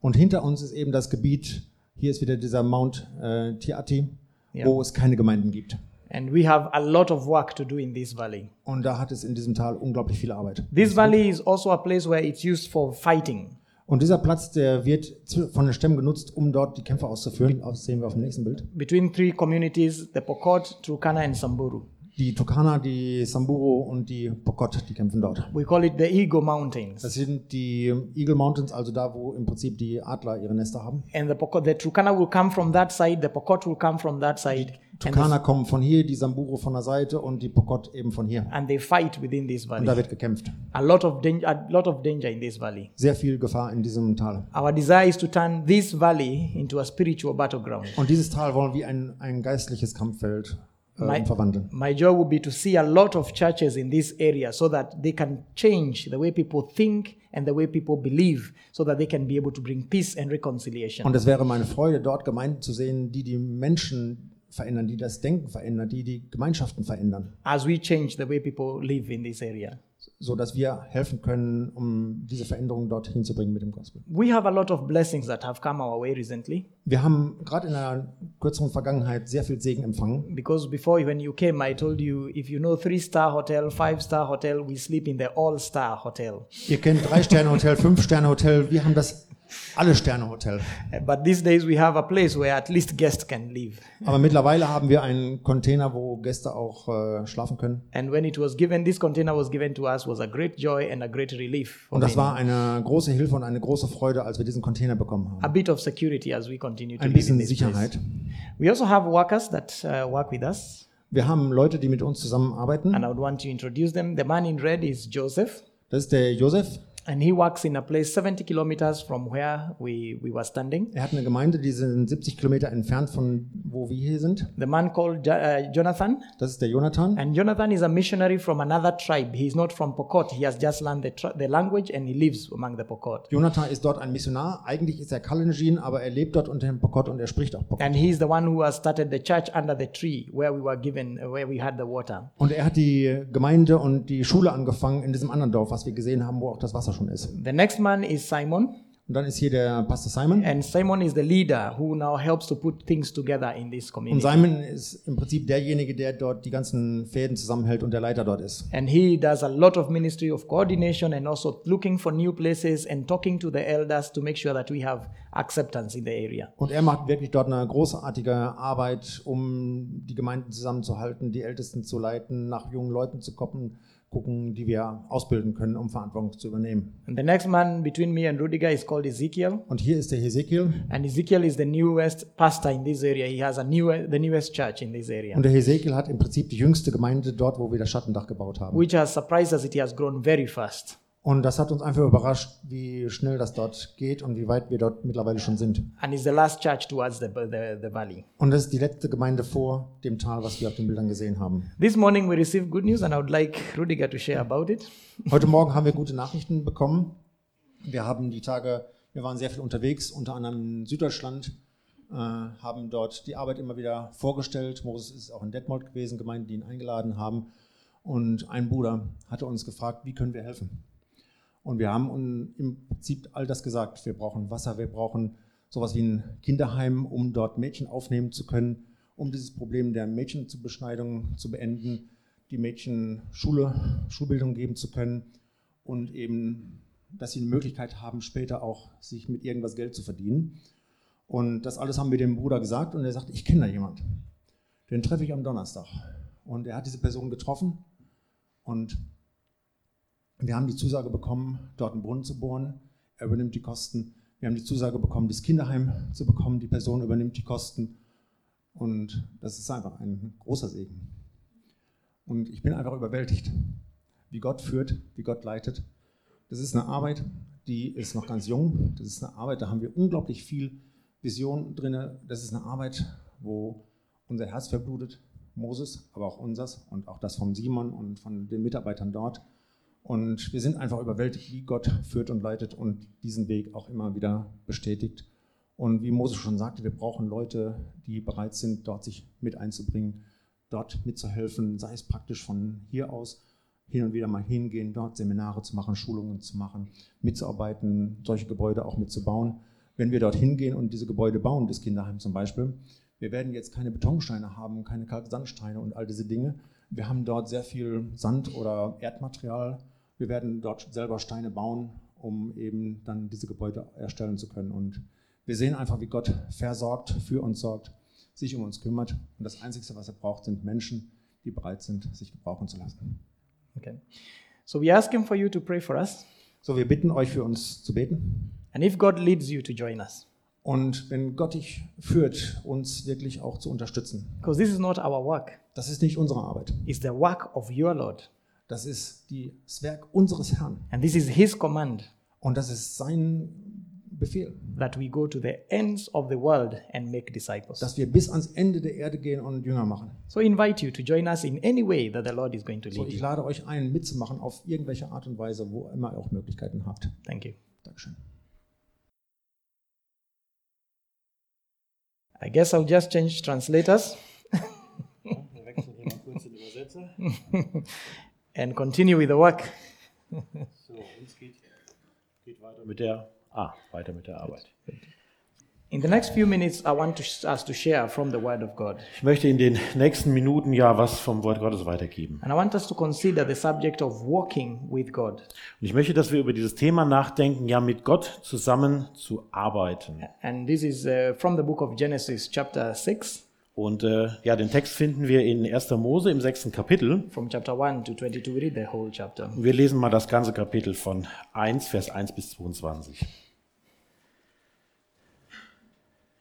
Und hinter uns ist eben das Gebiet, hier ist wieder dieser Mount äh, Tiati, Ja. wo es keine Gemeinden gibt. And we have a lot of work to do in this valley. Und da hat es in diesem Tal unglaublich viel Arbeit. This valley is also a place where it's used for fighting. Und dieser Platz, der wird von den Stämmen genutzt, um dort die Kämpfe auszuführen. Das sehen wir auf dem nächsten Bild. between three communities the Pokot, Turkana, and Samburu. Die Turkana, die Samburu und die Pokot, die kämpfen dort. We call it the Eagle Mountains. Das sind die Eagle Mountains, also da, wo im Prinzip die Adler ihre Nester haben. And the Pokot, the Turkana will come from that side, the Pokot will come from that side, and, Turkana kommen von hier, die Samburu von der Seite und die Pokot eben von hier. and they fight within this Und da valley. wird gekämpft. A lot of danger, a lot of danger in this valley. Sehr viel Gefahr in diesem Tal. Our desire is to turn this valley into a spiritual battleground. Und dieses Tal wollen wir ein, ein geistliches Kampffeld äh, Mein- verwandeln. My joy would be to see a lot of churches in this area so that they can change the way people think and the way people believe so that they can be able to bring peace and reconciliation. Und es wäre meine Freude, dort Gemeinden zu sehen, die die Menschen verändern, die das Denken verändern, die die Gemeinschaften verändern, as we change the way people live in this area. so dass wir helfen können, um diese Veränderung dorthin zu bringen mit dem Gospel. We have a lot of blessings that have come our way recently Wir haben gerade in der kürzeren Vergangenheit sehr viel Segen empfangen. because before when you came, I told you if you know three star hotel, five star hotel, we sleep in the all star hotel. Ihr kennt Drei-Sterne-Hotel, Fünf-Sterne-Hotel, wir haben das Alle-Sterne-Hotel. Uh, But these days we have a place where at least guests can live. Aber mittlerweile haben wir einen Container, wo Gäste auch äh, schlafen können. And when it was given, this container was given to us was a great joy and a great relief. Und das war eine große Hilfe und eine große Freude, als wir diesen Container bekommen a haben. bit of security as we continue to Ein live in bisschen this Sicherheit. place. We also have workers that uh, work with us, Wir haben Leute, die mit uns zusammenarbeiten. and I would want to introduce them. The man in red is Joseph, Das ist der Josef. And he works in a place 70 kilometers from where we, we were standing. Er hat eine Gemeinde, die sind 70 Kilometer entfernt von wo wir hier sind. The man called Jo- uh, Jonathan, Das ist der Jonathan. and Jonathan is a missionary from another tribe. He's not from Pokot. He has just learned the, the language and he lives among the Pokot. Jonathan ist dort ein Missionar. Eigentlich ist er Kalenjin, aber er lebt dort unter dem Pokot und er spricht auch Pokot. And he's the one who has started the church under the tree where we were given, uh, where we had the water. Und er hat die Gemeinde und die Schule angefangen in diesem anderen Dorf, was wir gesehen haben, wo auch das Wasser schon ist. The next man is Simon, Und dann ist hier der Pastor Simon. and Simon is the leader who now helps to put things together in this Und community. Simon ist im Prinzip derjenige, der dort die ganzen Fäden zusammenhält und der Leiter dort ist. And he does a lot of ministry of coordination and also looking for new places and talking to the elders to make sure that we have acceptance in the area. Und er macht wirklich dort eine großartige Arbeit, um die Gemeinden zusammenzuhalten, die Ältesten zu leiten, nach jungen Leuten zu gucken, gucken, die wir ausbilden können, um Verantwortung zu übernehmen. And the next man between me and Rudiger is called Ezekiel. Und hier ist der Hesekiel. And Ezekiel is the newest pastor in this area. He has a new, the newest church in this area, Und der Hesekiel hat im Prinzip die jüngste Gemeinde dort, wo wir das Schattendach gebaut haben. which has surprised us. It has grown very fast. Und das hat uns einfach überrascht, wie schnell das dort geht und wie weit wir dort mittlerweile schon sind. And it's the last church towards the, the, the valley. Und das ist die letzte Gemeinde vor dem Tal, was wir auf den Bildern gesehen haben. This morning we received good news, and I would like Rudiger to share about it. Heute Morgen haben wir gute Nachrichten bekommen. Wir haben die Tage, wir waren sehr viel unterwegs, unter anderem in Süddeutschland, äh, haben dort die Arbeit immer wieder vorgestellt. Moses ist auch in Detmold gewesen, Gemeinden, die ihn eingeladen haben. Und ein Bruder hatte uns gefragt, wie können wir helfen? Und wir haben im Prinzip all das gesagt. Wir brauchen Wasser, wir brauchen sowas wie ein Kinderheim, um dort Mädchen aufnehmen zu können, um dieses Problem der Mädchenzubeschneidung zu beenden, die Mädchen Schule, Schulbildung geben zu können und eben, dass sie eine Möglichkeit haben, später auch sich mit irgendwas Geld zu verdienen. Und das alles haben wir dem Bruder gesagt und er sagt, ich kenne da jemand. Den treffe ich am Donnerstag. Und er hat diese Person getroffen und wir haben die Zusage bekommen, dort einen Brunnen zu bohren. Er übernimmt die Kosten. Wir haben die Zusage bekommen, das Kinderheim zu bekommen. Die Person übernimmt die Kosten. Und das ist einfach ein großer Segen. Und ich bin einfach überwältigt, wie Gott führt, wie Gott leitet. Das ist eine Arbeit, die ist noch ganz jung. Das ist eine Arbeit, da haben wir unglaublich viel Vision drin. Das ist eine Arbeit, wo unser Herz verblutet, Moses, aber auch unseres und auch das von Simon und von den Mitarbeitern dort. Und wir sind einfach überwältigt, wie Gott führt und leitet und diesen Weg auch immer wieder bestätigt. Und wie Moses schon sagte, wir brauchen Leute, die bereit sind, dort sich mit einzubringen, dort mitzuhelfen, sei es praktisch von hier aus hin und wieder mal hingehen, dort Seminare zu machen, Schulungen zu machen, mitzuarbeiten, solche Gebäude auch mitzubauen. Wenn wir dort hingehen und diese Gebäude bauen, das Kinderheim zum Beispiel, wir werden jetzt keine Betonsteine haben, keine Kalksandsteine und all diese Dinge. Wir haben dort sehr viel Sand oder Erdmaterial. Wir werden dort selber Steine bauen, um eben dann diese Gebäude erstellen zu können. Und wir sehen einfach, wie Gott versorgt, für uns sorgt, sich um uns kümmert. Und das Einzige, was er braucht, sind Menschen, die bereit sind, sich gebrauchen zu lassen. Okay. So we ask him for you to pray for us. So, wir bitten euch für uns zu beten. And if God leads you to join us, Und wenn Gott dich führt, uns wirklich auch zu unterstützen. because this is not our work, Das ist nicht unsere Arbeit. it's the work of your Lord. Das ist die, das Werk unseres Herrn. And this is his command Und das ist sein Befehl, that we go to the ends of the world and make disciples. dass wir bis ans Ende der Erde gehen und Jünger machen. So I invite you to join us in any way that the Lord is going to So, lead ich you. lade euch ein, mitzumachen auf irgendwelche Art und Weise, wo immer ihr auch Möglichkeiten habt. Thank you. Dankeschön. I guess I'll just change translators weiter. and continue with the work. So, uns geht, geht weiter mit der, ah, weiter mit der Arbeit. In the next few minutes, I want to, us to share from the Word of God. Ich möchte in den nächsten Minuten ja was vom Wort Gottes weitergeben. And I want us to consider the subject of walking with God. Und ich möchte, dass wir über dieses Thema nachdenken, ja mit Gott zusammen zu arbeiten. And this is uh, from the book of Genesis, chapter 6, Und äh, ja, den Text finden wir in 1. Mose im sechsten Kapitel. from chapter 1 to 22. We read the whole chapter. Wir lesen mal das ganze Kapitel von 1, Vers 1 bis 22.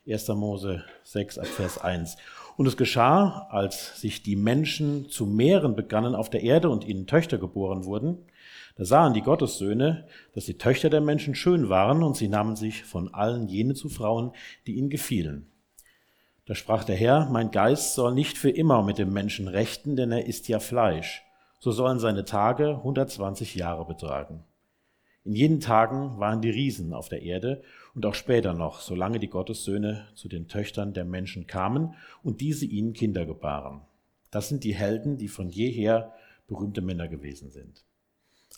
1. Mose 6 ab Vers 1. Und es geschah, als sich die Menschen zu mehren begannen auf der Erde und ihnen Töchter geboren wurden, da sahen die Gottessöhne, dass die Töchter der Menschen schön waren, und sie nahmen sich von allen jene zu Frauen, die ihnen gefielen. Da sprach der Herr, mein Geist soll nicht für immer mit dem Menschen rechten, denn er ist ja Fleisch. So sollen seine Tage 120 Jahre betragen. In jenen Tagen waren die Riesen auf der Erde und auch später noch, solange die Gottessöhne zu den Töchtern der Menschen kamen und diese ihnen Kinder gebaren. Das sind die Helden, die von jeher berühmte Männer gewesen sind.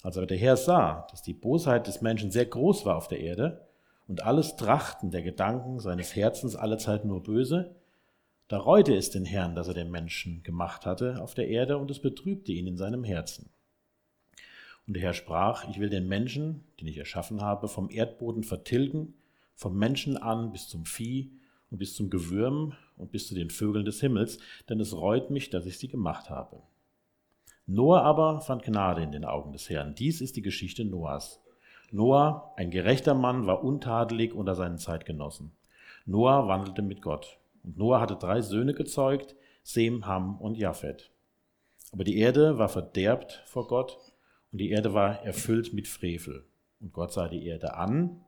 Als aber der Herr sah, dass die Bosheit des Menschen sehr groß war auf der Erde und alles Trachten der Gedanken seines Herzens allezeit nur böse, da reute es den Herrn, dass er den Menschen gemacht hatte auf der Erde und es betrübte ihn in seinem Herzen. Und der Herr sprach, ich will den Menschen, den ich erschaffen habe, vom Erdboden vertilgen, vom Menschen an bis zum Vieh und bis zum Gewürm und bis zu den Vögeln des Himmels, denn es reut mich, dass ich sie gemacht habe. Noah aber fand Gnade in den Augen des Herrn. Dies ist die Geschichte Noahs. Noah, ein gerechter Mann, war untadelig unter seinen Zeitgenossen. Noah wandelte mit Gott. Und Noah hatte drei Söhne gezeugt, Sem, Ham und Japhet. Aber die Erde war verderbt vor Gott und die Erde war erfüllt mit Frevel. Und Gott sah die Erde an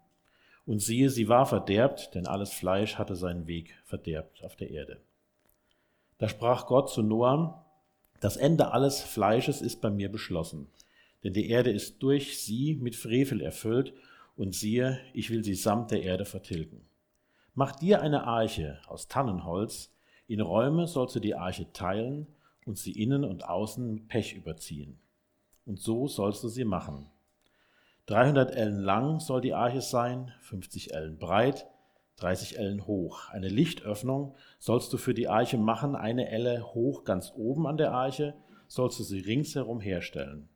und siehe, sie war verderbt, denn alles Fleisch hatte seinen Weg verderbt auf der Erde. Da sprach Gott zu Noah, das Ende alles Fleisches ist bei mir beschlossen, denn die Erde ist durch sie mit Frevel erfüllt und siehe, ich will sie samt der Erde vertilgen. Mach dir eine Arche aus Tannenholz, in Räume sollst du die Arche teilen und sie innen und außen mit Pech überziehen. Und so sollst du sie machen. 300 Ellen lang soll die Arche sein, 50 Ellen breit, 30 Ellen hoch. Eine Lichtöffnung sollst du für die Arche machen, eine Elle hoch ganz oben an der Arche sollst du sie ringsherum herstellen.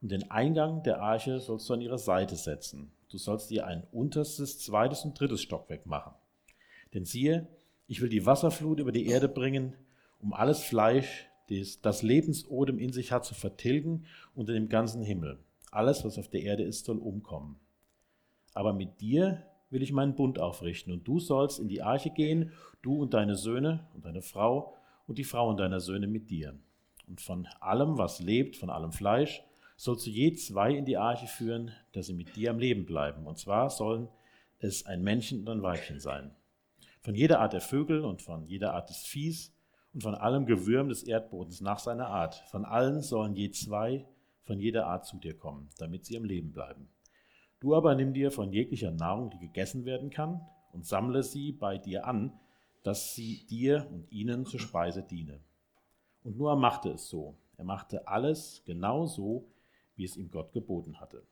Und den Eingang der Arche sollst du an ihre Seite setzen. Du sollst ihr ein unterstes, zweites und drittes Stockwerk machen. Denn siehe, ich will die Wasserflut über die Erde bringen, um alles Fleisch, das, Lebensodem in sich hat, zu vertilgen unter dem ganzen Himmel. Alles, was auf der Erde ist, soll umkommen. Aber mit dir will ich meinen Bund aufrichten, und du sollst in die Arche gehen, du und deine Söhne und deine Frau und die Frauen deiner Söhne mit dir. Und von allem, was lebt, von allem Fleisch, sollst du je zwei in die Arche führen, dass sie mit dir am Leben bleiben. Und zwar sollen es ein Männchen und ein Weibchen sein. Von jeder Art der Vögel und von jeder Art des Viehs und von allem Gewürm des Erdbodens nach seiner Art. Von allen sollen je zwei von jeder Art zu dir kommen, damit sie am Leben bleiben. Du aber nimm dir von jeglicher Nahrung, die gegessen werden kann, und sammle sie bei dir an, dass sie dir und ihnen zur Speise diene. Und Noah machte es so. Er machte alles genau so, wie es ihm Gott geboten hatte.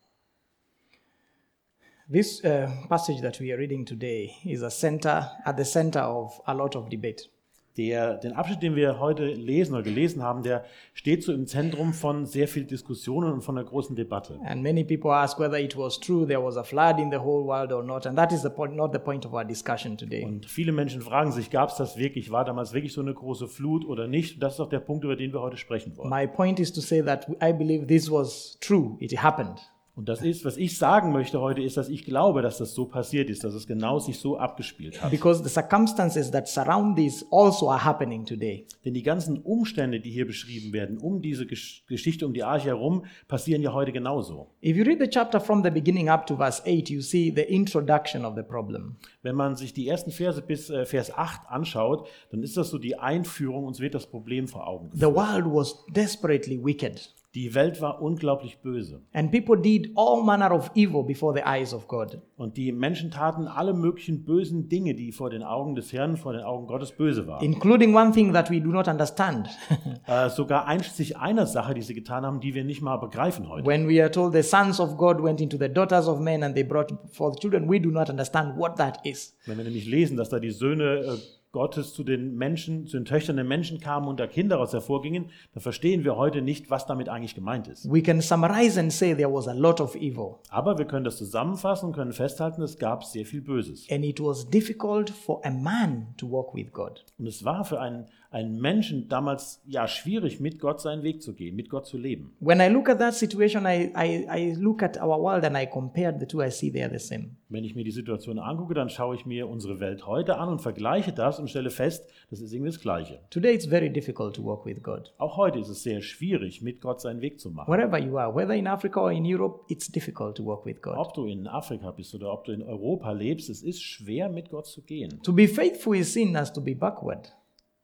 This uh, passage that we are reading today is a center at the center of a lot of debate. Der, den Abschnitt, den wir heute lesen oder gelesen haben, der steht so im Zentrum von sehr viel Diskussionen und von einer großen Debatte. And many people ask whether it was true there was a flood in the whole world or not, and that is the point, not the point of our discussion today. Und viele Menschen fragen sich, gab es das wirklich, war damals wirklich so eine große Flut oder nicht? Und das ist auch der Punkt, über den wir heute sprechen wollen. My point is to say that I believe this was true. It happened. Und das ist, was ich sagen möchte heute, ist, dass ich glaube, dass das so passiert ist, dass es genau sich so abgespielt hat. Because the circumstances that surround this also are happening today. Denn die ganzen Umstände, die hier beschrieben werden, um diese Gesch Geschichte um die Arche herum, passieren ja heute genauso. If you read the chapter from the beginning up to verse 8, you see the introduction of the problem. Wenn man sich die ersten Verse bis äh, Vers 8 anschaut, dann ist das so die Einführung, uns wird das Problem vor Augen The geführt. world was desperately wicked. Die Welt war unglaublich böse. And people did all manner of evil before the eyes of God. Und die Menschen taten alle möglichen bösen Dinge, die vor den Augen des Herrn, vor den Augen Gottes böse waren. Including one thing that we do not understand. Äh, sogar einschließlich einer Sache, die sie getan haben, die wir nicht mal begreifen heute. when we are told the sons of God went into the daughters of men and they brought forth children, we do not understand what that is. Wenn wir nämlich lesen, dass da die Söhne äh, Gottes zu den Menschen, zu den Töchtern der Menschen kamen und da Kinder daraus hervorgingen, dann verstehen wir heute nicht, was damit eigentlich gemeint ist. We can summarize and say there was a lot of evil. Aber wir können das zusammenfassen und können festhalten, es gab sehr viel Böses. And it was difficult for a man to walk with God. Und es war für einen, einen Menschen damals ja schwierig, mit Gott seinen Weg zu gehen, mit Gott zu leben. When I look at that situation, I, I, I look at our world and I compare the two, I see they are the same. Wenn ich mir die Situation angucke, dann schaue ich mir unsere Welt heute an und vergleiche das und stelle fest, das ist irgendwie das Gleiche. Today it's very difficult to walk with God. Auch heute ist es sehr schwierig, mit Gott seinen Weg zu machen. Wherever you are, whether in Africa or in Europe, it's difficult to walk with God. Ob du in Afrika bist oder ob du in Europa lebst, es ist schwer, mit Gott zu gehen. To be faithful is seen as to be backward.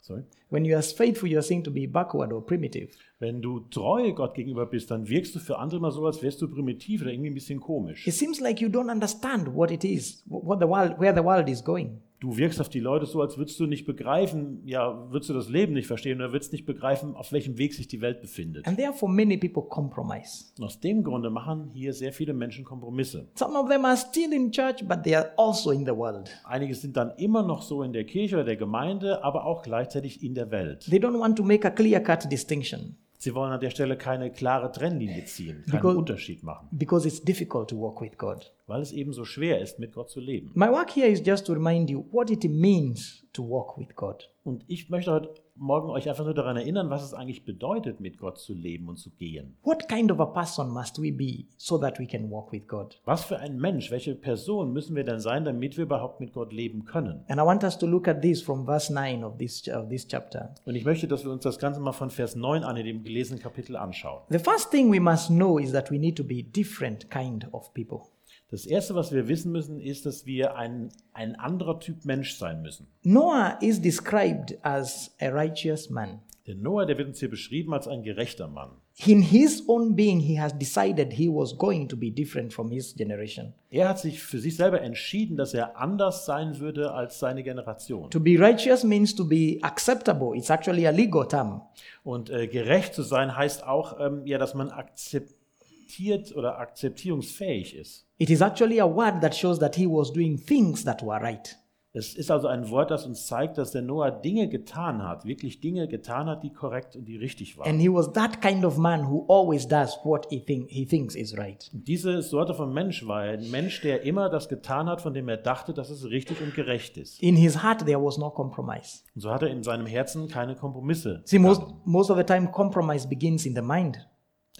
Sorry. When you are faithful, you are seen to be backward or primitive. Wenn du treu Gott gegenüber bist, dann wirkst du für andere immer so, als wärst du primitiv oder irgendwie ein bisschen komisch. It seems like you don't understand what it is, what the world, where the world is going. Du wirkst auf die Leute so, als würdest du nicht begreifen, ja, würdest du das Leben nicht verstehen oder würdest nicht begreifen, auf welchem Weg sich die Welt befindet. And therefore, many people compromise. Und aus dem Grunde machen hier sehr viele Menschen Kompromisse. Some of them are still in church, but they are also in the world. Einige sind dann immer noch so in der Kirche oder der Gemeinde, aber auch gleichzeitig in der Welt. They don't want to make a clear cut distinction Sie wollen an der Stelle keine klare Trennlinie ziehen, keinen Because- Unterschied machen, because it's difficult to walk with God. weil es eben so schwer ist, mit Gott zu leben. My work here is just to remind you what it means to walk with God. Und ich möchte heute Morgen euch einfach nur daran erinnern, was es eigentlich bedeutet, mit Gott zu leben und zu gehen. What kind of a person must we be so that we can walk with God? Was für ein Mensch, welche Person müssen wir denn sein, damit wir überhaupt mit Gott leben können? And I want us to look at this from verse 9 of this, of this chapter. Und ich möchte, dass wir uns das Ganze mal von Vers 9 an in dem gelesenen Kapitel anschauen. The first thing we must know is that we need to be different kind of people. Das Erste, was wir wissen müssen, ist, dass wir ein, ein anderer Typ Mensch sein müssen. Noah is described as a righteous man. Denn Noah, der wird uns hier beschrieben als ein gerechter Mann. In his own being, he has decided he was going to be different from his generation. Er hat sich für sich selber entschieden, dass er anders sein würde als seine Generation. To be righteous means to be acceptable. It's actually a legal term. Und äh, gerecht zu sein heißt auch, ähm, ja, dass man akzeptiert oder akzeptierungsfähig ist. It is actually a word that shows that he was doing things that were right. Es ist also ein Wort, das uns zeigt, dass der Noah Dinge getan hat, wirklich Dinge getan hat, die korrekt und die richtig waren. And he was that kind of man who always does what he, think, he thinks is right. Und diese Sorte von Mensch war er, ein Mensch, der immer das getan hat, von dem er dachte, dass es richtig und gerecht ist. In his heart, there was no compromise. Und so hat er in seinem Herzen keine Kompromisse. See, most, begangen. most of the time, compromise begins in the mind.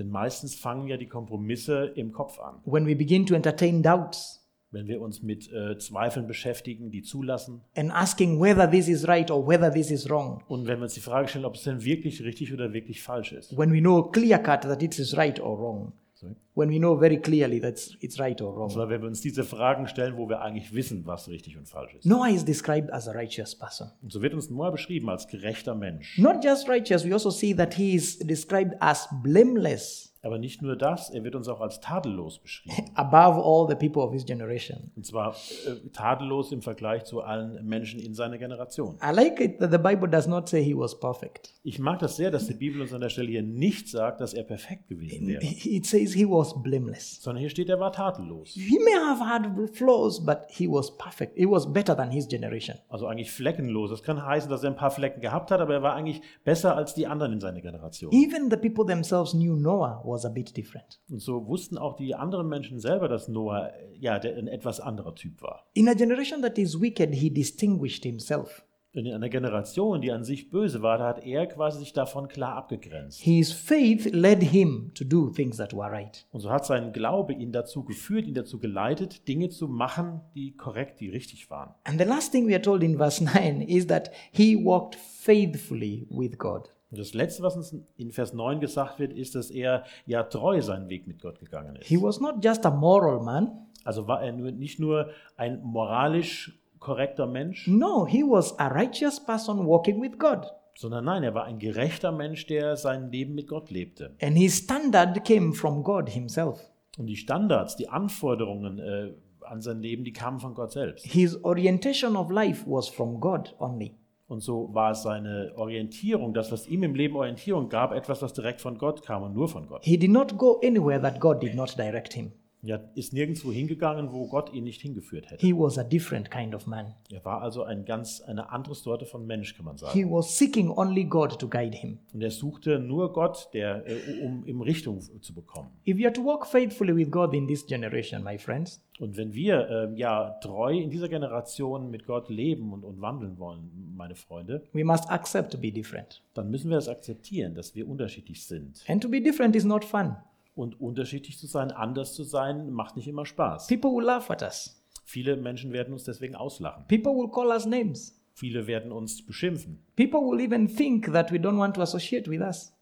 Denn meistens fangen ja die Kompromisse im Kopf an. When we begin to entertain doubts Wenn wir uns mit äh, Zweifeln beschäftigen, die zulassen and asking whether this is right or whether this is wrong, und wenn wir uns die Frage stellen, ob es denn wirklich richtig oder wirklich falsch ist. when we know clear cut that it is right or wrong, Sorry. when we know very clearly that it's right or wrong. Sondern wenn wir uns diese Fragen stellen, wo wir eigentlich wissen, was richtig und falsch ist. Noah is described as a righteous person. Und so wird uns Noah beschrieben als gerechter Mensch. Not just righteous, we also see that he is described as blameless Aber nicht nur das, er wird uns auch als tadellos beschrieben. above all the people of his generation. Und zwar äh, tadellos im Vergleich zu allen Menschen in seiner Generation. I like it that the Bible does not say he was perfect. Ich mag das sehr, dass die Bibel uns an der Stelle hier nicht sagt, dass er perfekt gewesen wäre, It says he was blameless. sondern hier steht, er war tadellos. He may have had flaws, but he was perfect. He was better than his generation. Also eigentlich fleckenlos. Das kann heißen, dass er ein paar Flecken gehabt hat, aber er war eigentlich besser als die anderen in seiner Generation. Even the people themselves knew Noah was a bit different. Und so wussten auch die anderen Menschen selber, dass Noah äh, ja der, ein etwas anderer Typ war. In a generation that is wicked, he distinguished himself. In einer Generation, die an sich böse war, da hat er quasi sich davon klar abgegrenzt. His faith led him to do things that were right. Und so hat sein Glaube ihn dazu geführt, ihn dazu geleitet, Dinge zu machen, die korrekt, die richtig waren. And the last thing we are told in verse 9 is that he walked faithfully with God. Und das Letzte, was uns in Vers 9 gesagt wird, ist, dass er ja treu seinen Weg mit Gott gegangen ist. He was not just a moral man. Also war er nur, nicht nur ein moralisch korrekter Mensch, No, he was a righteous person walking with God. sondern nein, er war ein gerechter Mensch, der sein Leben mit Gott lebte. And his standard came from God himself. Und die Standards, die Anforderungen äh, an sein Leben, die kamen von Gott selbst. His orientation of life was from God only. Und so war seine Orientierung, das, was ihm im Leben Orientierung gab, etwas, was direkt von Gott kam und nur von Gott. He did not go anywhere that God did not direct him. Er ist nirgendwo hingegangen, wo Gott ihn nicht hingeführt hätte. He was a different kind of man. Er war also ein ganz, eine andere Sorte von Mensch, kann man He sagen. was seeking only God to guide him. Und er suchte nur Gott, der, äh, um ihm Richtung zu bekommen. If you are to walk faithfully with God in this generation, my friends, Und wenn wir ähm, ja treu in dieser Generation mit Gott leben und, und wandeln wollen, meine Freunde, we must accept to be different. dann müssen wir das akzeptieren, dass wir unterschiedlich sind. And to be different is not fun. Und unterschiedlich zu sein, anders zu sein, macht nicht immer Spaß. People will laugh at us. Viele Menschen werden uns deswegen auslachen. People will call us names. Viele werden uns beschimpfen. People will even think that we don't want to associate with us.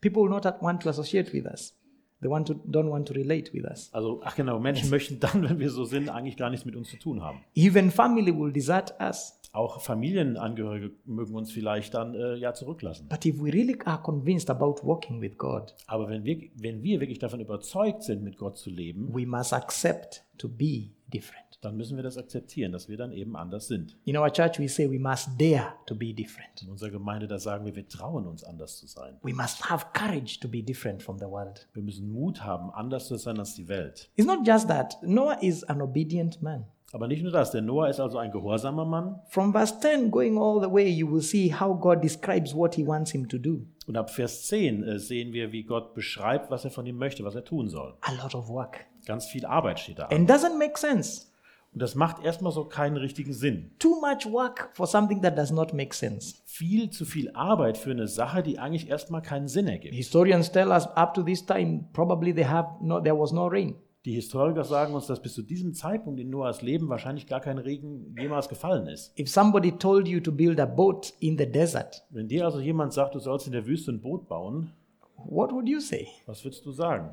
People will not want to associate with us. They want to, don't want to relate with us. Also, ach genau, Menschen möchten dann, wenn wir so sind, eigentlich gar nichts mit uns zu tun haben. Even family will desert us. Auch Familienangehörige mögen uns vielleicht dann äh, ja zurücklassen. But if we really are convinced about walking with God, Aber wenn wir, wenn wir wirklich davon überzeugt sind, mit Gott zu leben, we must accept to be different. dann müssen wir das akzeptieren, dass wir dann eben anders sind. In our church, we say we must dare to be different. In unserer Gemeinde, da sagen wir, wir trauen uns, anders zu sein. We must have courage to be different from the world. Wir müssen Mut haben, anders zu sein als die Welt. It's not just that. Noah is an obedient man. Aber nicht nur das, der Noah ist also ein gehorsamer Mann. From verse 10 going all the way, you will see how God describes what he wants him to do. Und ab Vers 10 äh, sehen wir, wie Gott beschreibt, was er von ihm möchte, was er tun soll. A lot of work. Ganz viel Arbeit steht da. an. And doesn't make sense. Und das macht erstmal so keinen richtigen Sinn. Too much work for something that does not make sense. Viel zu viel Arbeit für eine Sache, die eigentlich erstmal keinen Sinn ergibt. Historians tell us up to this time, probably they have no, there was no rain. Die Historiker sagen uns, dass bis zu diesem Zeitpunkt in Noahs Leben wahrscheinlich gar kein Regen jemals gefallen ist. If somebody told you to build a boat in the desert, Wenn dir also jemand sagt, du sollst in der Wüste ein Boot bauen, what would you say? was würdest du sagen?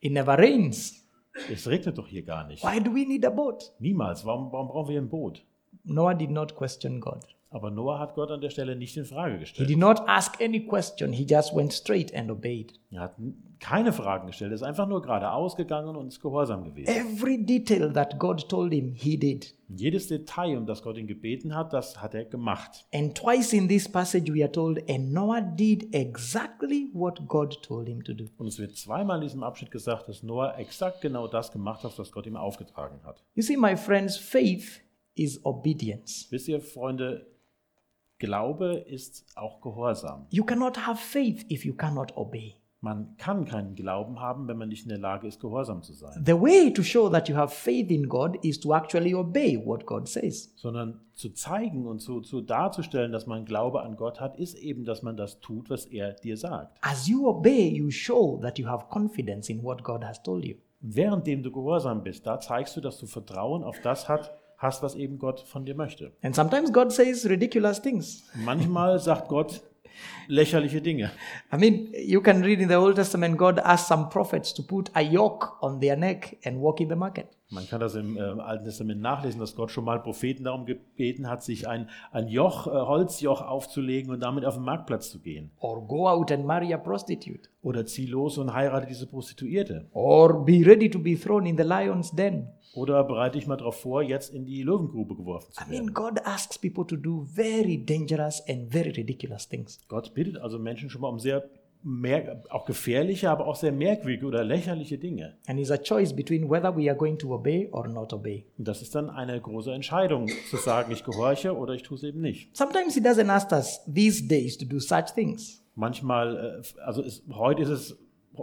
It never rains. Es regnet doch hier gar nicht. Why do we need a boat? Niemals. Warum, warum brauchen wir ein Boot? Noah did not question God. Aber Noah hat Gott an der Stelle nicht in Frage He gestellt. did not ask any question. He just went straight and obeyed. Er hat keine Fragen gestellt. Er ist einfach nur geradeaus gegangen und ist gehorsam gewesen. Every detail that God told him, he did. Jedes Detail, um das Gott ihn gebeten hat, das hat er gemacht. And twice in this passage, we are told, and Noah did exactly what God told him to do. Und es wird zweimal in diesem Abschnitt gesagt, dass Noah exakt genau das gemacht hat, was Gott ihm aufgetragen hat. You see, my friends, faith is obedience. Wisst ihr, Freunde, Glaube ist auch Gehorsam. You cannot have faith if you cannot obey. Man kann keinen Glauben haben, wenn man nicht in der Lage ist, gehorsam zu sein. The way to show that you have faith in God is to actually obey what God says. Sondern zu zeigen und zu, zu darzustellen, dass man Glaube an Gott hat, ist eben, dass man das tut, was er dir sagt. As you obey, you show that you have confidence in what God has told you. Währenddem du gehorsam bist, da zeigst du, dass du Vertrauen auf das hat, hast, was eben Gott von dir möchte. And sometimes God says ridiculous things. Manchmal sagt Gott lächerliche Dinge. I mean, you can read in the Old Testament, God asked some prophets to put a yoke on their neck and walk in the market. Man kann das im äh, Alten Testament nachlesen, dass Gott schon mal Propheten darum gebeten hat, sich ein, ein Joch, äh, Holzjoch aufzulegen und damit auf den Marktplatz zu gehen. Or go out and marry a prostitute. Oder zieh los und heirate diese Prostituierte. Or be ready to be thrown in the lion's den. Oder bereite dich mal darauf vor, jetzt in die Löwengrube geworfen zu I mean, werden. God asks people to do very dangerous and very ridiculous things. Gott bittet also Menschen schon mal um sehr mehr, auch gefährliche, aber auch sehr merkwürdige oder lächerliche Dinge. And it's a choice between whether we are going to obey or not obey. Und das ist dann eine große Entscheidung, zu sagen, ich gehorche oder ich tue es eben nicht. Sometimes He doesn't ask us these days to do such things. Manchmal, äh, also ist, heute ist es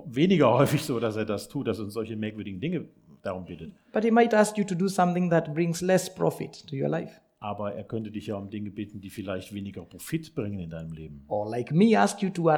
weniger häufig so, dass er das tut, dass er uns solche merkwürdigen Dinge darum bittet. But He might ask you to do something that brings less profit to your life. Aber er könnte dich ja um Dinge bitten, die vielleicht weniger Profit bringen in deinem Leben. Or like me, ask you to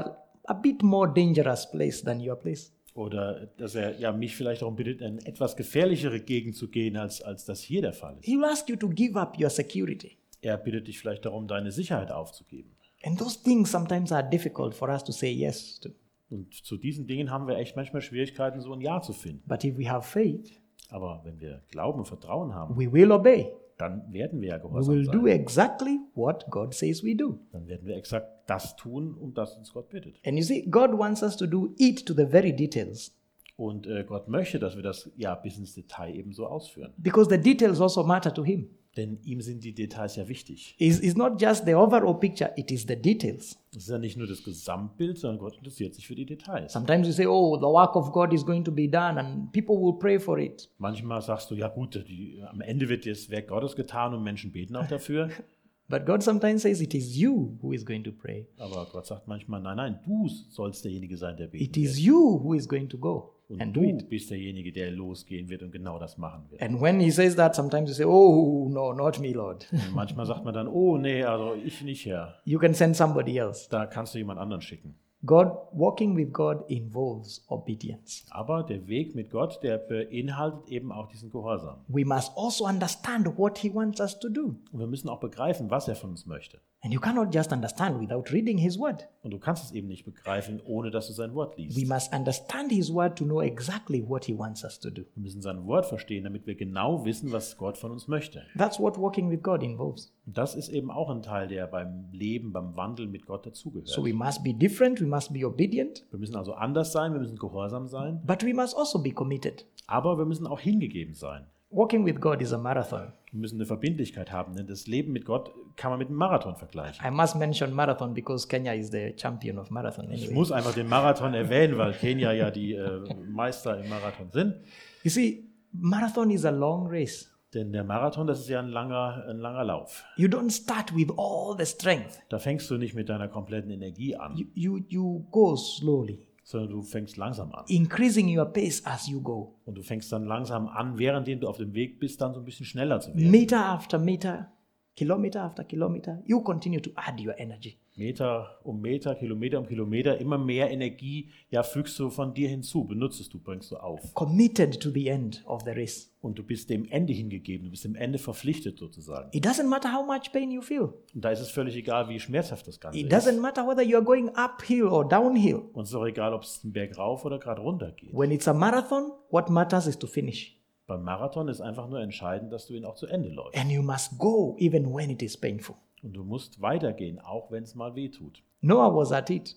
a, bit more dangerous place than your place. Oder dass er ja, mich vielleicht darum bittet, in etwas gefährlichere Gegend zu gehen, als, als das hier der Fall ist. He will ask you to give up your security. Er bittet dich vielleicht darum, deine Sicherheit aufzugeben. And those things sometimes are difficult for us to say yes to. Und zu diesen Dingen haben wir echt manchmal Schwierigkeiten, so ein Ja zu finden. But if we have faith, Aber wenn wir Glauben und Vertrauen haben, we will obey. Dann werden wir ja we gehorsam will do sein. exactly what God says we do. Dann werden wir exakt das tun, um das uns Gott bittet. And you see, God wants us to do it to the very details Und äh, Gott möchte, dass wir das ja bis ins Detail eben so ausführen. because the details also matter to Him. Denn ihm sind die Details ja wichtig. It's, it's not just the overall picture, it is the details. Es ist ja nicht nur das Gesamtbild, sondern Gott interessiert sich für die Details. Sometimes you say, oh, the work of God is going to be done and people will pray for it. Manchmal sagst du, ja gut, die, am Ende wird das Werk Gottes getan und Menschen beten auch dafür. But God sometimes says it is you who is going to pray. Aber Gott sagt manchmal, nein, nein, du sollst derjenige sein, der It beten is wird. you who is going to go Und and do du it. bist derjenige, der losgehen wird und genau das machen wird. And when He says that, sometimes you say, oh, no, not me, Lord. Und manchmal sagt man dann, oh nee, also ich nicht, Herr. You can send somebody else. Da kannst du jemand anderen schicken. God, walking with God involves obedience. Aber der Weg mit Gott, der beinhaltet eben auch diesen Gehorsam. We must also understand what He wants us to do. Und wir müssen auch begreifen, was er von uns möchte. And you cannot just understand without reading His Word. Und du kannst es eben nicht begreifen, ohne dass du sein Wort liest. We must understand His Word to know exactly what He wants us to do. Wir müssen sein Wort verstehen, damit wir genau wissen, was Gott von uns möchte. That's what walking with God involves. Und das ist eben auch ein Teil, der beim Leben, beim Wandel mit Gott dazugehört. So we must be different, we must be obedient, Wir müssen also anders sein, wir müssen gehorsam sein, but we must also be committed. aber wir müssen auch hingegeben sein. Walking with God is a marathon. Wir müssen eine Verbindlichkeit haben, denn das Leben mit Gott kann man mit einem Marathon vergleichen. I must mention marathon because Kenya is the champion of marathon. Ich Anyway. muss einfach den Marathon erwähnen, weil Kenia ja die äh, Meister im Marathon sind. You see, marathon is a long race. Denn der Marathon, das ist ja ein langer, ein langer Lauf. You don't start with all the strength. Da fängst du nicht mit deiner kompletten Energie an, You, you, you go slowly, sondern du fängst langsam an. increasing your pace as you go. Und du fängst dann langsam an, während du auf dem Weg bist, dann so ein bisschen schneller zu werden. Meter after meter, kilometer after kilometer, you continue to add your energy. Meter um Meter, Kilometer um Kilometer, immer mehr Energie, ja, fügst du von dir hinzu, benutzt du, bringst du auf. Committed to the end of the race. Und du bist dem Ende hingegeben, du bist dem Ende verpflichtet sozusagen. It doesn't matter how much pain you feel. Und da ist es völlig egal, wie schmerzhaft das Ganze It ist. doesn't matter whether you are going uphill or downhill. Und es ist auch egal, ob es den Berg rauf oder gerade runter geht. When it's a marathon, what matters is to finish. Beim Marathon ist einfach nur entscheidend, dass du ihn auch zu Ende läufst. And you must go even when it is painful. Und du musst weitergehen, auch wenn es mal weh tut. Noah was at it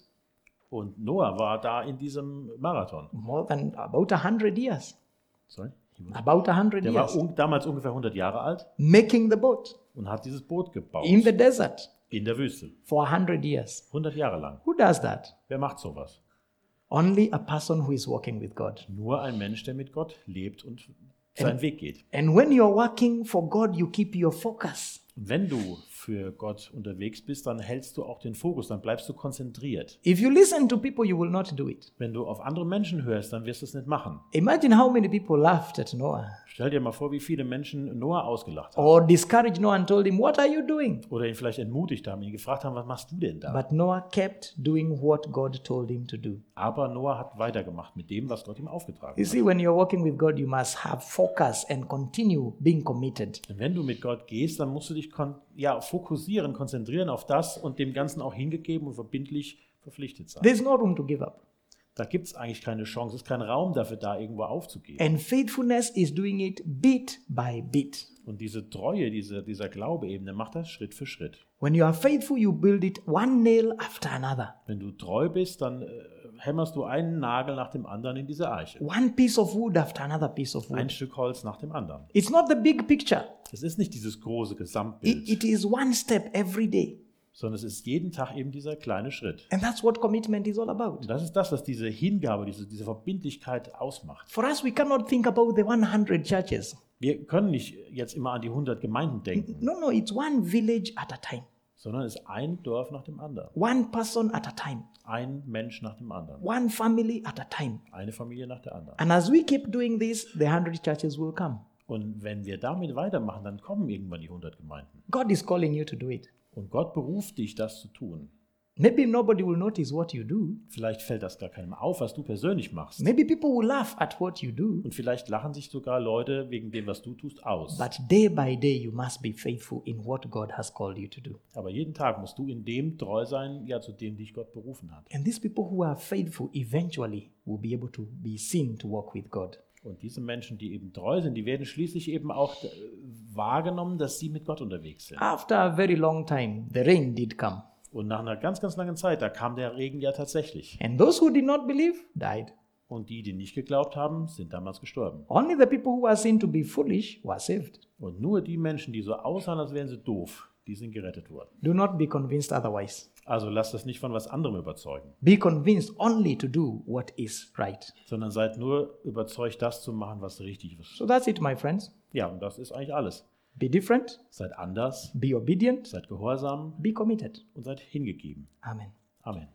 Und Noah war da in diesem Marathon. more than about a hundred years. Sorry? About a hundred Der war years. un damals ungefähr 100 Jahre alt Making the boat und hat dieses Boot gebaut. in the desert in der Wüste. for a hundred years. 100 Jahre lang. Who does that? Wer macht sowas? Only a person who is walking with God. Nur ein Mensch, der mit Gott lebt und seinen Weg geht. And when you're working for God, you keep your focus. Wenn du für Gott unterwegs bist, dann hältst du auch den Fokus, dann bleibst du konzentriert. If you listen to people, you will not do it. Wenn du auf andere Menschen hörst, dann wirst du es nicht machen. Imagine how many people laughed at Noah Stell dir mal vor, wie viele Menschen Noah ausgelacht haben. or discouraged Noah and told him, What are you doing? Oder ihn vielleicht entmutigt haben, ihn gefragt haben, was machst du denn da? But Noah kept doing what God told him to do. Aber Noah hat weitergemacht mit dem, was Gott ihm aufgetragen You hat. see, when you're walking with God, you must have focus and continue being committed. Wenn du mit Gott gehst, dann musst du dich ja, fokussieren, konzentrieren auf das und dem Ganzen auch hingegeben und verbindlich verpflichtet sein. There's no room to give up. Da gibt es eigentlich keine Chance, es ist kein Raum dafür da, irgendwo aufzugeben. And faithfulness is doing it bit by bit. Und diese Treue, diese, dieser Glaube eben, der macht das Schritt für Schritt. When you are faithful, you build it one nail after another, Wenn du treu bist, dann äh, hämmerst du einen Nagel nach dem anderen in diese Eiche. one piece of wood after another piece of Ein wood. Stück Holz nach dem anderen. It's not the big picture, Es ist nicht dieses große it, Gesamtbild, it is one step every day. sondern es ist jeden Tag eben dieser kleine Schritt. And that's what commitment is all about. Und das ist das, was diese Hingabe, diese, diese Verbindlichkeit ausmacht. For us, we cannot think about the 100 churches. Wir können nicht jetzt immer an die 100 Gemeinden denken, No, no, it's one village at a time, sondern es ist ein Dorf nach dem anderen. one person at a time, Ein Mensch nach dem anderen. one family at a time. Eine Familie nach der anderen. And as we keep doing this, the 100 churches will come. Und wenn wir damit weitermachen, dann kommen irgendwann die 100 Gemeinden. God is calling you to do it. Und Gott beruft dich, das zu tun. Maybe nobody will notice what you do. Vielleicht fällt das gar keinem auf, was du persönlich machst. Maybe people will laugh at what you do. Und vielleicht lachen sich sogar Leute wegen dem, was du tust, aus. But day by day, you must be faithful in what God has called you to do. Aber jeden Tag musst du in dem treu sein, ja, zu dem dich Gott berufen hat. And these people who are faithful eventually will be able to be seen to walk with God. Und diese Menschen, die eben treu sind, die werden schließlich eben auch äh, wahrgenommen, dass sie mit Gott unterwegs sind. After a very long time, the rain did come. Und nach einer ganz, ganz langen Zeit, da kam der Regen ja tatsächlich. And those who did not believe died. Und die, die nicht geglaubt haben, sind damals gestorben. Only the people who were seen to be foolish were saved. Und nur die Menschen, die so aussahen, als wären sie doof, die sind gerettet worden. Do not be convinced otherwise. Also lasst das nicht von was anderem überzeugen, Be convinced only to do what is right. sondern seid nur überzeugt, das zu machen, was richtig ist. So that's it, my friends. Ja, und das ist eigentlich alles. Be different, Seid anders, be obedient, seid gehorsam be committed. und seid hingegeben. Amen. Amen.